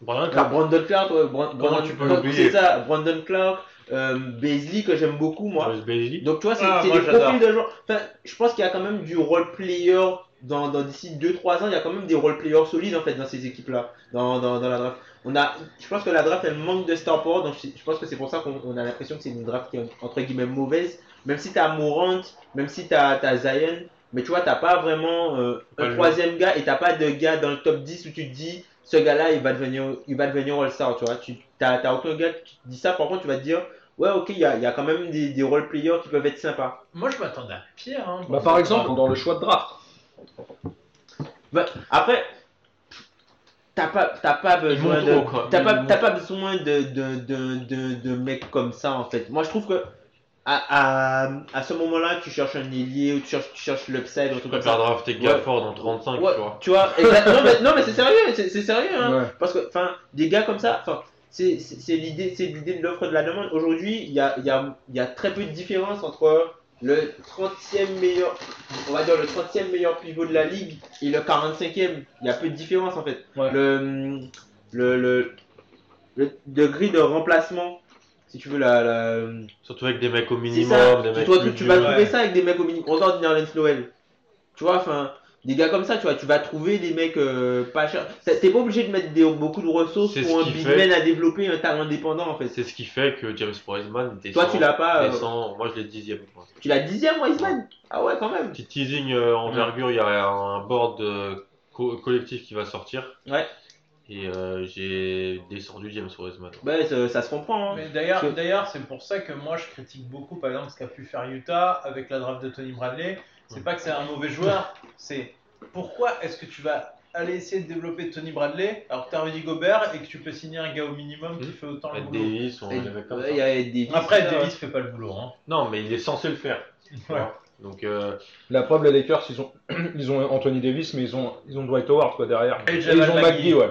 Brandon Ah, Clark. Brandon Clark, ouais, Bran- Comment Brandon- tu peux l'oublier C'est ça, Brandon Clark, euh, Beasley que j'aime beaucoup moi. Rose Bailey. Donc tu vois, c'est Ah, des profils de joueurs. Enfin, je pense qu'il y a quand même du role player dans, dans d'ici 2-3 ans, il y a quand même des role players solides en fait dans ces équipes-là, dans, dans, dans la draft. On a, je pense que la draft elle manque de star power, donc je, je pense que c'est pour ça qu'on on a l'impression que c'est une draft qui est entre guillemets mauvaise. Même si t'as Morant, même si t'as as Zion, mais tu vois, t'as pas vraiment euh, un troisième gars et t'as pas de gars dans le top 10 où tu te dis ce gars-là il va devenir, il va devenir All-Star, tu vois. Tu t'as t'as aucun gars qui te dit ça, par contre tu vas te dire ouais ok il y a, il y a quand même des, des role players qui peuvent être sympas. Moi, je m'attendais à pire. Hein, Bah, par exemple dans le choix de draft. Bah, après, t'as pas, t'as pas besoin montent de, trop, quoi. t'as Ils pas, montent. t'as pas besoin de, de, de, de, de mecs comme ça en fait. Moi je trouve que à, à, à ce moment-là, tu cherches un ailier ou tu cherches, tu cherches l'upside ou un truc comme ça. drafter Gafford en 35, Ouais, tu vois. tu vois, exact- non mais, non, mais c'est sérieux, c'est c'est sérieux hein. Ouais. Parce que, enfin, des gars comme ça, enfin, c'est c'est- c'est l'idée, c'est l'idée de l'offre de la demande. Aujourd'hui, il y a, il y, a, il y a très peu de différence entre le 30e meilleur, on va dire le 30e meilleur pivot de la ligue et le 45e. Il y a peu de différence en fait. Ouais. Le, le, le, le degré de remplacement, si tu veux, la, la, Surtout avec des mecs au minimum, ça. des mecs toi, tu, tu vas trouver ça avec des mecs au minimum. On sort Nerlens Noël. Tu vois, enfin, des gars comme ça, tu vois, tu vas trouver des mecs euh, pas chers. T'es pas obligé de mettre des, beaucoup de ressources pour un big fait- man à développer, un talent indépendant en fait. C'est ce qui fait que James Wiseman descend. Toi, tu l'as pas. euh, Moi, je l'ai dixième. tu l'as dixième, Wiseman? Ah ouais, quand même. Petit teasing euh, envergure, il y a un board euh, co- collectif qui va sortir. Ouais. Et euh, j'ai descendu James Wiseman. Ouais, ça, ça se comprend. Hein. Mais d'ailleurs, d'ailleurs, c'est pour ça que moi je critique beaucoup, par exemple, ce qu'a pu faire Utah avec la draft de Tony Bradley. C'est pas que c'est un mauvais joueur, c'est pourquoi est-ce que tu vas aller essayer de développer Tony Bradley alors que t'as Rudy Gobert et que tu peux signer un gars au minimum qui Hmm. fait autant le Ed boulot. Davis, on Et- les mecs comme ouais, ça. il y a Davis. Après, Davis fait pas le boulot. Hein. Non, mais il est censé le faire. Ouais. Donc, euh, La preuve, les Lakers, ils ont, [clears throat] ils ont Anthony Davis, mais ils ont, ils ont Dwight Howard quoi, derrière. Et ils ont. McGee, ouais.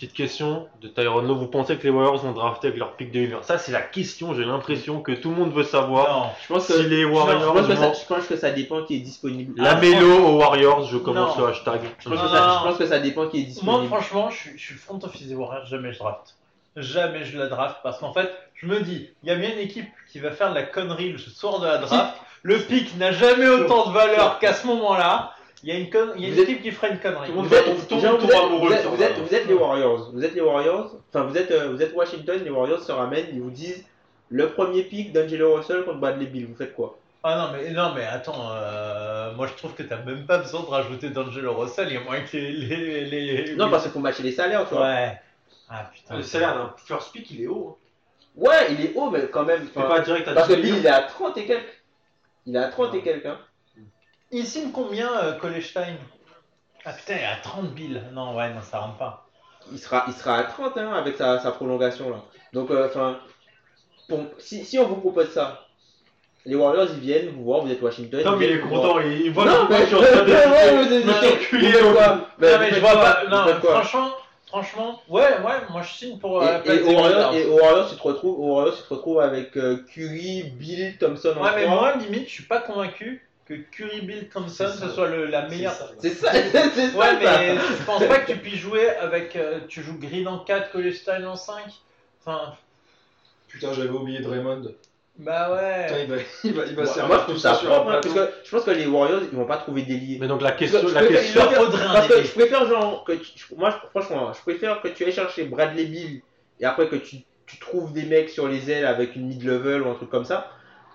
Petite question de Tyron Lowe. Vous pensez que les Warriors vont drafter avec leur pick de 1 Ça, c'est la question. J'ai l'impression que tout le monde veut savoir Non. Je pense que, si les je Warriors pense que ça, vont. je pense que ça dépend qui est disponible. La Ah, mélo aux Warriors, je commence Non. le hashtag. Je pense, que Non, ça, non. je pense que ça dépend qui est Moi, disponible. franchement, je suis, je suis front office des Warriors, jamais je draft. Jamais je la draft parce qu'en fait, je me dis, il y a bien une équipe qui va faire de la connerie le soir de la draft. Le pic n'a jamais autant de valeur qu'à ce moment-là. Il y a une, con- il y a une Vous êtes- équipe qui fera une connerie. Tout le monde Vous êtes, tombe- tombe- genre, vous tombe êtes- amoureux vous êtes- de vous ça. êtes- vous êtes les Warriors. Vous êtes les Warriors. Enfin, vous êtes, euh, vous êtes Washington. Les Warriors se ramènent. Ils vous disent le premier pick d'Angelo Russell contre Bradley Bill. Vous faites quoi? Ah non, mais, non, mais attends, euh, moi je trouve que t'as même pas besoin de rajouter d'Angelo Russell, il y a moins que les. les, les- Non, parce qu'il faut matcher les salaires, tu vois. Ouais. Ah putain. Le salaire d'un first pick, il est haut. Ouais, il est haut, mais quand même. Pas direct à parce que 10 Bill, il est à 30 et quelques. Il est à 30 et quelques. Hein. Il signe combien, euh, Kolestein Ah putain, il est à 30 billes. Non, ouais, non, ça rentre pas. Il sera, il sera à 30 hein, avec sa, sa prolongation là. Donc, euh, enfin, si, si on vous propose ça, les Warriors ils viennent vous voir, vous êtes Washington. Tom, ils il est vous voir. content, il il voit Non, mais je suis [laughs] mais- non, mais je vois pas. Non, franchement, franchement, ouais, ouais, moi je signe pour. euh, Et, Warriors, et Warriors, tu te retrouves, Warriors, tu te retrouves avec euh, Curry, Bill, Thompson en Ouais, mais moi, limite, je suis pas convaincu que Curry Bill Thompson ce soit le- la meilleure. C'est ça, c'est ça. Ouais, mais je pense pas que tu puisses jouer avec. euh, tu joues Green en 4, Kolestein en 5. Enfin, Putain, j'avais oublié Draymond. bah ouais. Putain, il va, [laughs] il va, il va servir moi, je trouve tout ça sur un propre, hein, plateau. que je pense que les Warriors, ils vont pas trouver d'ailier. Mais donc la question, je la préfère- question, leur faudrait un Parce que ailier. je préfère genre que tu- je- moi je- franchement je préfère que tu ailles chercher Bradley Bill et après que tu, tu trouves des mecs sur les ailes avec une mid-level ou un truc comme ça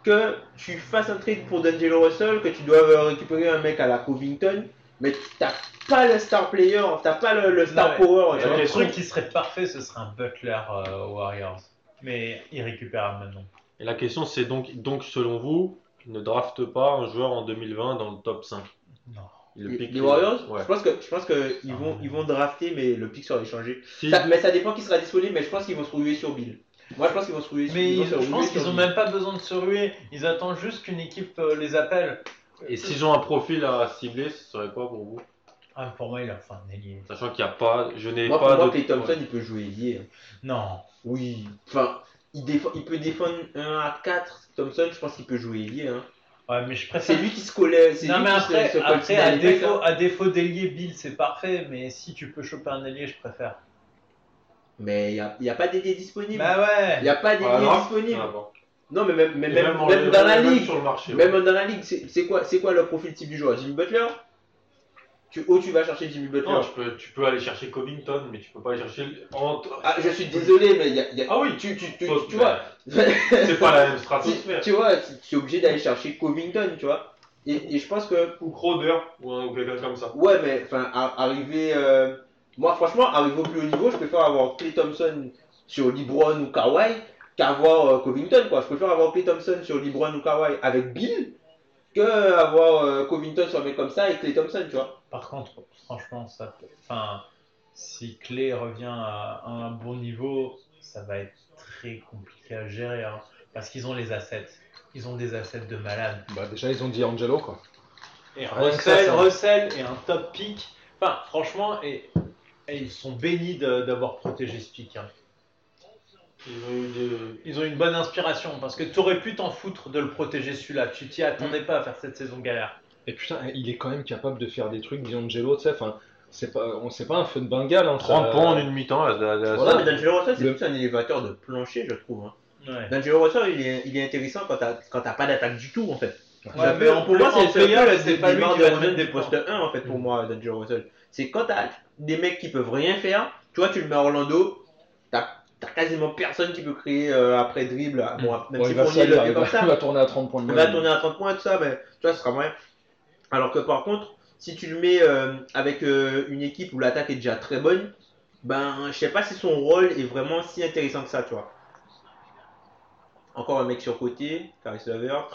que tu fasses un trade pour D'Angelo Russell que tu dois récupérer un mec à la Covington mais t'as pas le star player t'as pas le, le star Non, power Le truc qui serait parfait, ce serait un Butler euh, aux Warriors. Mais irrécupérable maintenant. Et la question c'est donc, donc selon vous, ne drafte pas un joueur en 2020 dans le top 5 Non. Le les, pick, les Warriors ouais. je pense que je pense que ils Ah. vont ils vont drafter mais le pick sera échangé Si- Ça- mais ça dépend qui sera disponible mais je pense qu'ils vont se ruer sur Bill moi je pense qu'ils vont se ruer Mais ils je pense qu'ils sur ont Bill. même pas besoin de se ruer. Ils attendent juste qu'une équipe euh, les appelle. Et s'ils ont un profil à cibler, ce serait quoi pour vous? Ah, pour moi, il a fait un ailier. Sachant qu'il n'y a pas, je n'ai moi pour pas moi de. Klay Thompson Ouais. il peut jouer lié hein. Non. Oui, enfin, il, défend, il peut défendre 1 à 4. Thompson, je pense qu'il peut jouer ailier. Hein. Ouais, mais je C'est préfère. lui qui se collait. C'est Non, lui mais qui après, se, se après à, défaut, hein. à défaut d'ailier, Bill, c'est parfait. Mais si tu peux choper un ailier, je préfère. Mais il n'y a, a pas d'ailier disponible. Bah ouais. Il n'y a pas d'ailier Ah, non disponible. Ah, bon. Non, mais même, même, même dans la même ligue. sur le marché. Même ouais. dans la ligue, c'est c'est quoi, c'est quoi le profil type du joueur? Jimmy Butler? Tu, Où tu vas chercher Jimmy Butler? Non, je peux, tu peux aller chercher Covington, mais tu peux pas aller chercher. en- Ah, je suis désolé, mais il y a. il y a- Ah oui, tu, tu, tu, tu vois. c'est pas la même [laughs] tu, stratosphère. tu vois, tu tu es obligé d'aller chercher Covington, tu vois. Et, et je pense que Ou Crowder, ou, un- ou quelqu'un comme ça. Ouais, mais enfin, arriver. euh, Moi, franchement, arriver au plus haut niveau, je préfère avoir Clay Thompson sur LeBron ou Kawhi qu'avoir euh, Covington, quoi. Je préfère avoir Clay Thompson sur LeBron ou Kawhi avec Bill que avoir euh, Covington sur un mec comme ça et Clay Thompson, tu vois. Par contre, franchement, ça. peut- Enfin. si Clé revient à, un bon niveau, ça va être très compliqué à gérer. hein, parce qu'ils ont les assets. Ils ont des assets de malade. Bah, déjà, ils ont dit Angelo, quoi. Et ça, Russell, ça- Russell est un top pick. Enfin, franchement, et, et ils sont bénis d'avoir protégé ce pick. hein. Ils ont eu des- Ils ont une bonne inspiration parce que tu aurais pu t'en foutre de le protéger celui-là. Tu t'y attendais pas à faire cette saison galère. Et putain, il est quand même capable de faire des trucs, D'Angelo, tu sais, enfin, c'est pas, on sait pas un feu de Bengale, hein. 30 ça- points en une mi-temps. là, là, là, Voilà, ça- mais D'Angelo Russell, c'est Le- plus un élévateur de plancher, je trouve. hein. Ouais. D'Angelo Russell, il est, il est intéressant quand t'as quand t'as pas d'attaque du tout, en fait. Ouais, mais pour moi, c'est pas lui qui va mettre des postes temps. 1, en fait, pour moi, D'Angelo Russell. C'est quand t'as des mecs qui peuvent rien faire, tu vois, tu le mets à Orlando, t'as t'as quasiment personne qui peut créer euh, après dribble. Bon, même Bon, si il va salir, le il comme va, ça, il va tourner à 30 points de il va tourner à 30 points, tout ça, mais tu vois, ce sera moyen. Alors que par contre, si tu le mets euh, avec euh, une équipe où l'attaque est déjà très bonne, ben je sais pas si son rôle est vraiment si intéressant que ça, tu vois. Encore un mec sur côté, Caris Levert.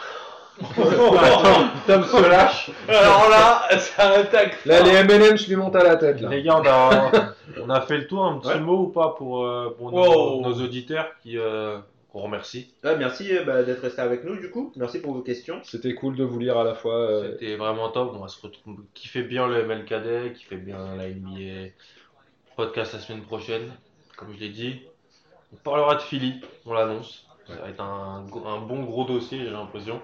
Tom se lâche. Alors là, ça attaque. Là, les M&M's lui montent à la tête, là. Les gars, on a, on a fait le tour. Un petit Ouais. mot ou pas pour, euh, pour nos, Wow. nos auditeurs qui, euh, qu'on remercie. Ouais, merci euh, bah, d'être resté avec nous, du coup. Merci pour vos questions. C'était cool de vous lire à la fois. euh, C'était vraiment top. On va se retrouver. Qui fait bien le MLKD, qui fait bien la NBA. Podcast la semaine prochaine, comme je l'ai dit. On parlera de Philly, on l'annonce. Ça va être un, un bon gros dossier, j'ai l'impression.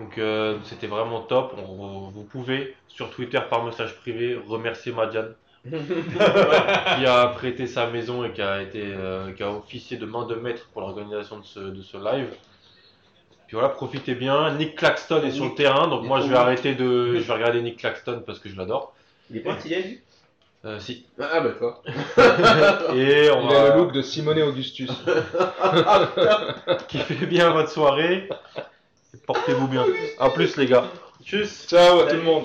Donc euh, c'était vraiment top. On- vous pouvez sur Twitter par message privé remercier Madiane [laughs] qui a prêté sa maison et qui a été euh, qui a officié de main de maître pour l'organisation de ce, de ce live. Puis voilà, profitez bien. Nick Claxton est sur le terrain, donc moi je vais arrêter de, je vais regarder Nick Claxton parce que je l'adore. Il est pas lui Euh, si. Ah, bah, [laughs] toi. Et on Il a va le look de Simone Augustus. [laughs] qui fait bien votre soirée. Portez-vous bien. À plus les gars. Tchuss. Ciao à tout le monde.